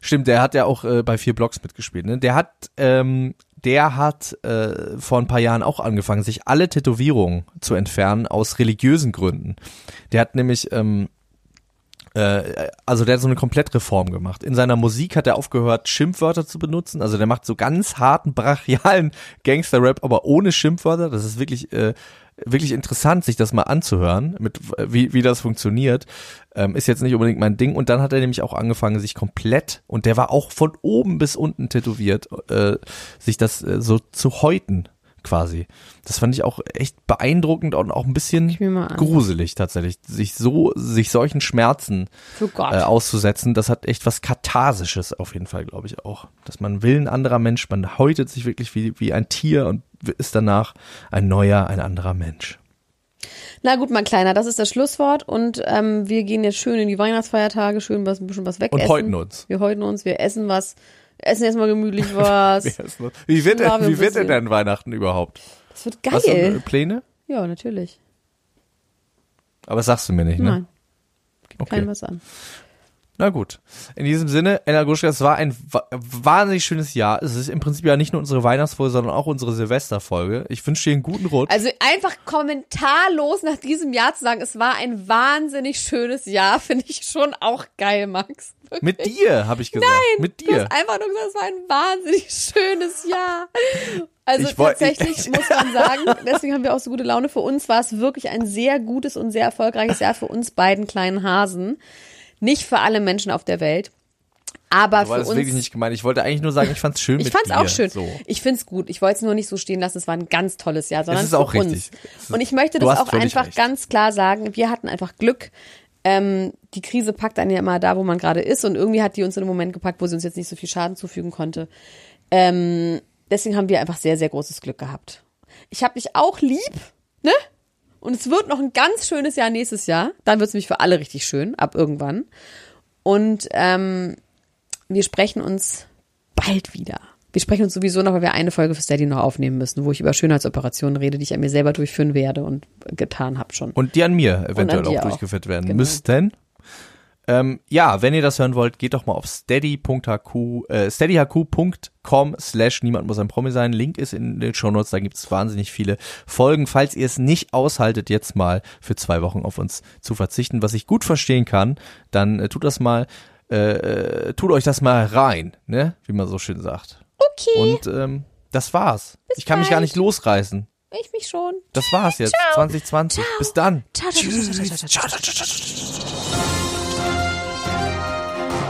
Stimmt, der hat ja auch äh, bei vier Blocks mitgespielt. Ne? Der hat, ähm, der hat äh, vor ein paar Jahren auch angefangen, sich alle Tätowierungen zu entfernen aus religiösen Gründen. Der hat nämlich ähm, äh, also der hat so eine Komplettreform gemacht. In seiner Musik hat er aufgehört, Schimpfwörter zu benutzen. Also der macht so ganz harten, brachialen Gangster-Rap, aber ohne Schimpfwörter. Das ist wirklich, äh, wirklich interessant, sich das mal anzuhören, mit, wie, wie das funktioniert. Ähm, ist jetzt nicht unbedingt mein Ding. Und dann hat er nämlich auch angefangen, sich komplett, und der war auch von oben bis unten tätowiert, äh, sich das äh, so zu häuten quasi. Das fand ich auch echt beeindruckend und auch ein bisschen gruselig tatsächlich, sich so, sich solchen Schmerzen äh, auszusetzen, das hat echt was Katharsisches auf jeden Fall, glaube ich auch. Dass man will ein anderer Mensch, man häutet sich wirklich wie, wie ein Tier und ist danach ein neuer, ein anderer Mensch. Na gut, mein Kleiner, das ist das Schlusswort und ähm, wir gehen jetzt schön in die Weihnachtsfeiertage, schön was, ein bisschen was wegessen. häuten uns. Wir häuten uns, wir essen was, essen erstmal gemütlich was. Wie wird, denn, wie wird denn Weihnachten überhaupt? Das wird Hast du äh, geil. Pläne? Ja, natürlich. Aber das sagst du mir nicht, ne? Nein, Okay. kein was an. Na gut. In diesem Sinne, Ella Gruschka, es war ein wa wahnsinnig schönes Jahr. Es ist im Prinzip ja nicht nur unsere Weihnachtsfolge, sondern auch unsere Silvesterfolge. Ich wünsche dir einen guten Rutsch. Also einfach kommentarlos nach diesem Jahr zu sagen, es war ein wahnsinnig schönes Jahr, finde ich schon auch geil, Max. Mit dir, habe ich gesagt. Nein, Mit Du dir. hast einfach nur gesagt, es war ein wahnsinnig schönes Jahr. Also Ich tatsächlich ich- muss man sagen, deswegen haben wir auch so gute Laune. Für uns war es wirklich ein sehr gutes und sehr erfolgreiches Jahr für uns beiden kleinen Hasen. Nicht für alle Menschen auf der Welt. Aber war für das uns. wirklich nicht gemeint. Ich wollte eigentlich nur sagen, ich fand's schön Ich fand's auch schön. So. Ich find's gut. Ich wollte es nur nicht so stehen lassen. Es war ein ganz tolles Jahr, sondern ist auch für richtig. Es ist- Und ich möchte das auch einfach recht. ganz klar sagen. Wir hatten einfach Glück. Ähm, die Krise packt einen ja immer da, wo man gerade ist. Und irgendwie hat die uns in einem Moment gepackt, wo sie uns jetzt nicht so viel Schaden zufügen konnte. Ähm, deswegen haben wir einfach sehr, sehr großes Glück gehabt. Ich habe dich auch lieb, ne? Und es wird noch ein ganz schönes Jahr nächstes Jahr. Dann wird's nämlich für alle richtig schön, ab irgendwann. Und ähm, wir sprechen uns bald wieder. Wir sprechen uns sowieso noch, weil wir eine Folge für Steady noch aufnehmen müssen, wo ich über Schönheitsoperationen rede, die ich an mir selber durchführen werde und getan habe schon. Und die an mir eventuell dir auch auch. durchgeführt werden Genau. müssten. Ähm, ja, wenn ihr das hören wollt, geht doch mal auf steady.hq, äh, steadyhq.com slash niemand muss ein Promi sein. Link ist in den Shownotes, da gibt es wahnsinnig viele Folgen. Falls ihr es nicht aushaltet, jetzt mal für zwei Wochen auf uns zu verzichten, was ich gut verstehen kann, dann äh, tut das mal, äh, äh, tut euch das mal rein, ne? Wie man so schön sagt. Okay, Und ähm, das war's. ich kann mich gar bald. nicht losreißen. ich mich schon. Das war's jetzt. 2020. Bis dann. Ciao, ciao, ciao, ciao, ciao, ciao.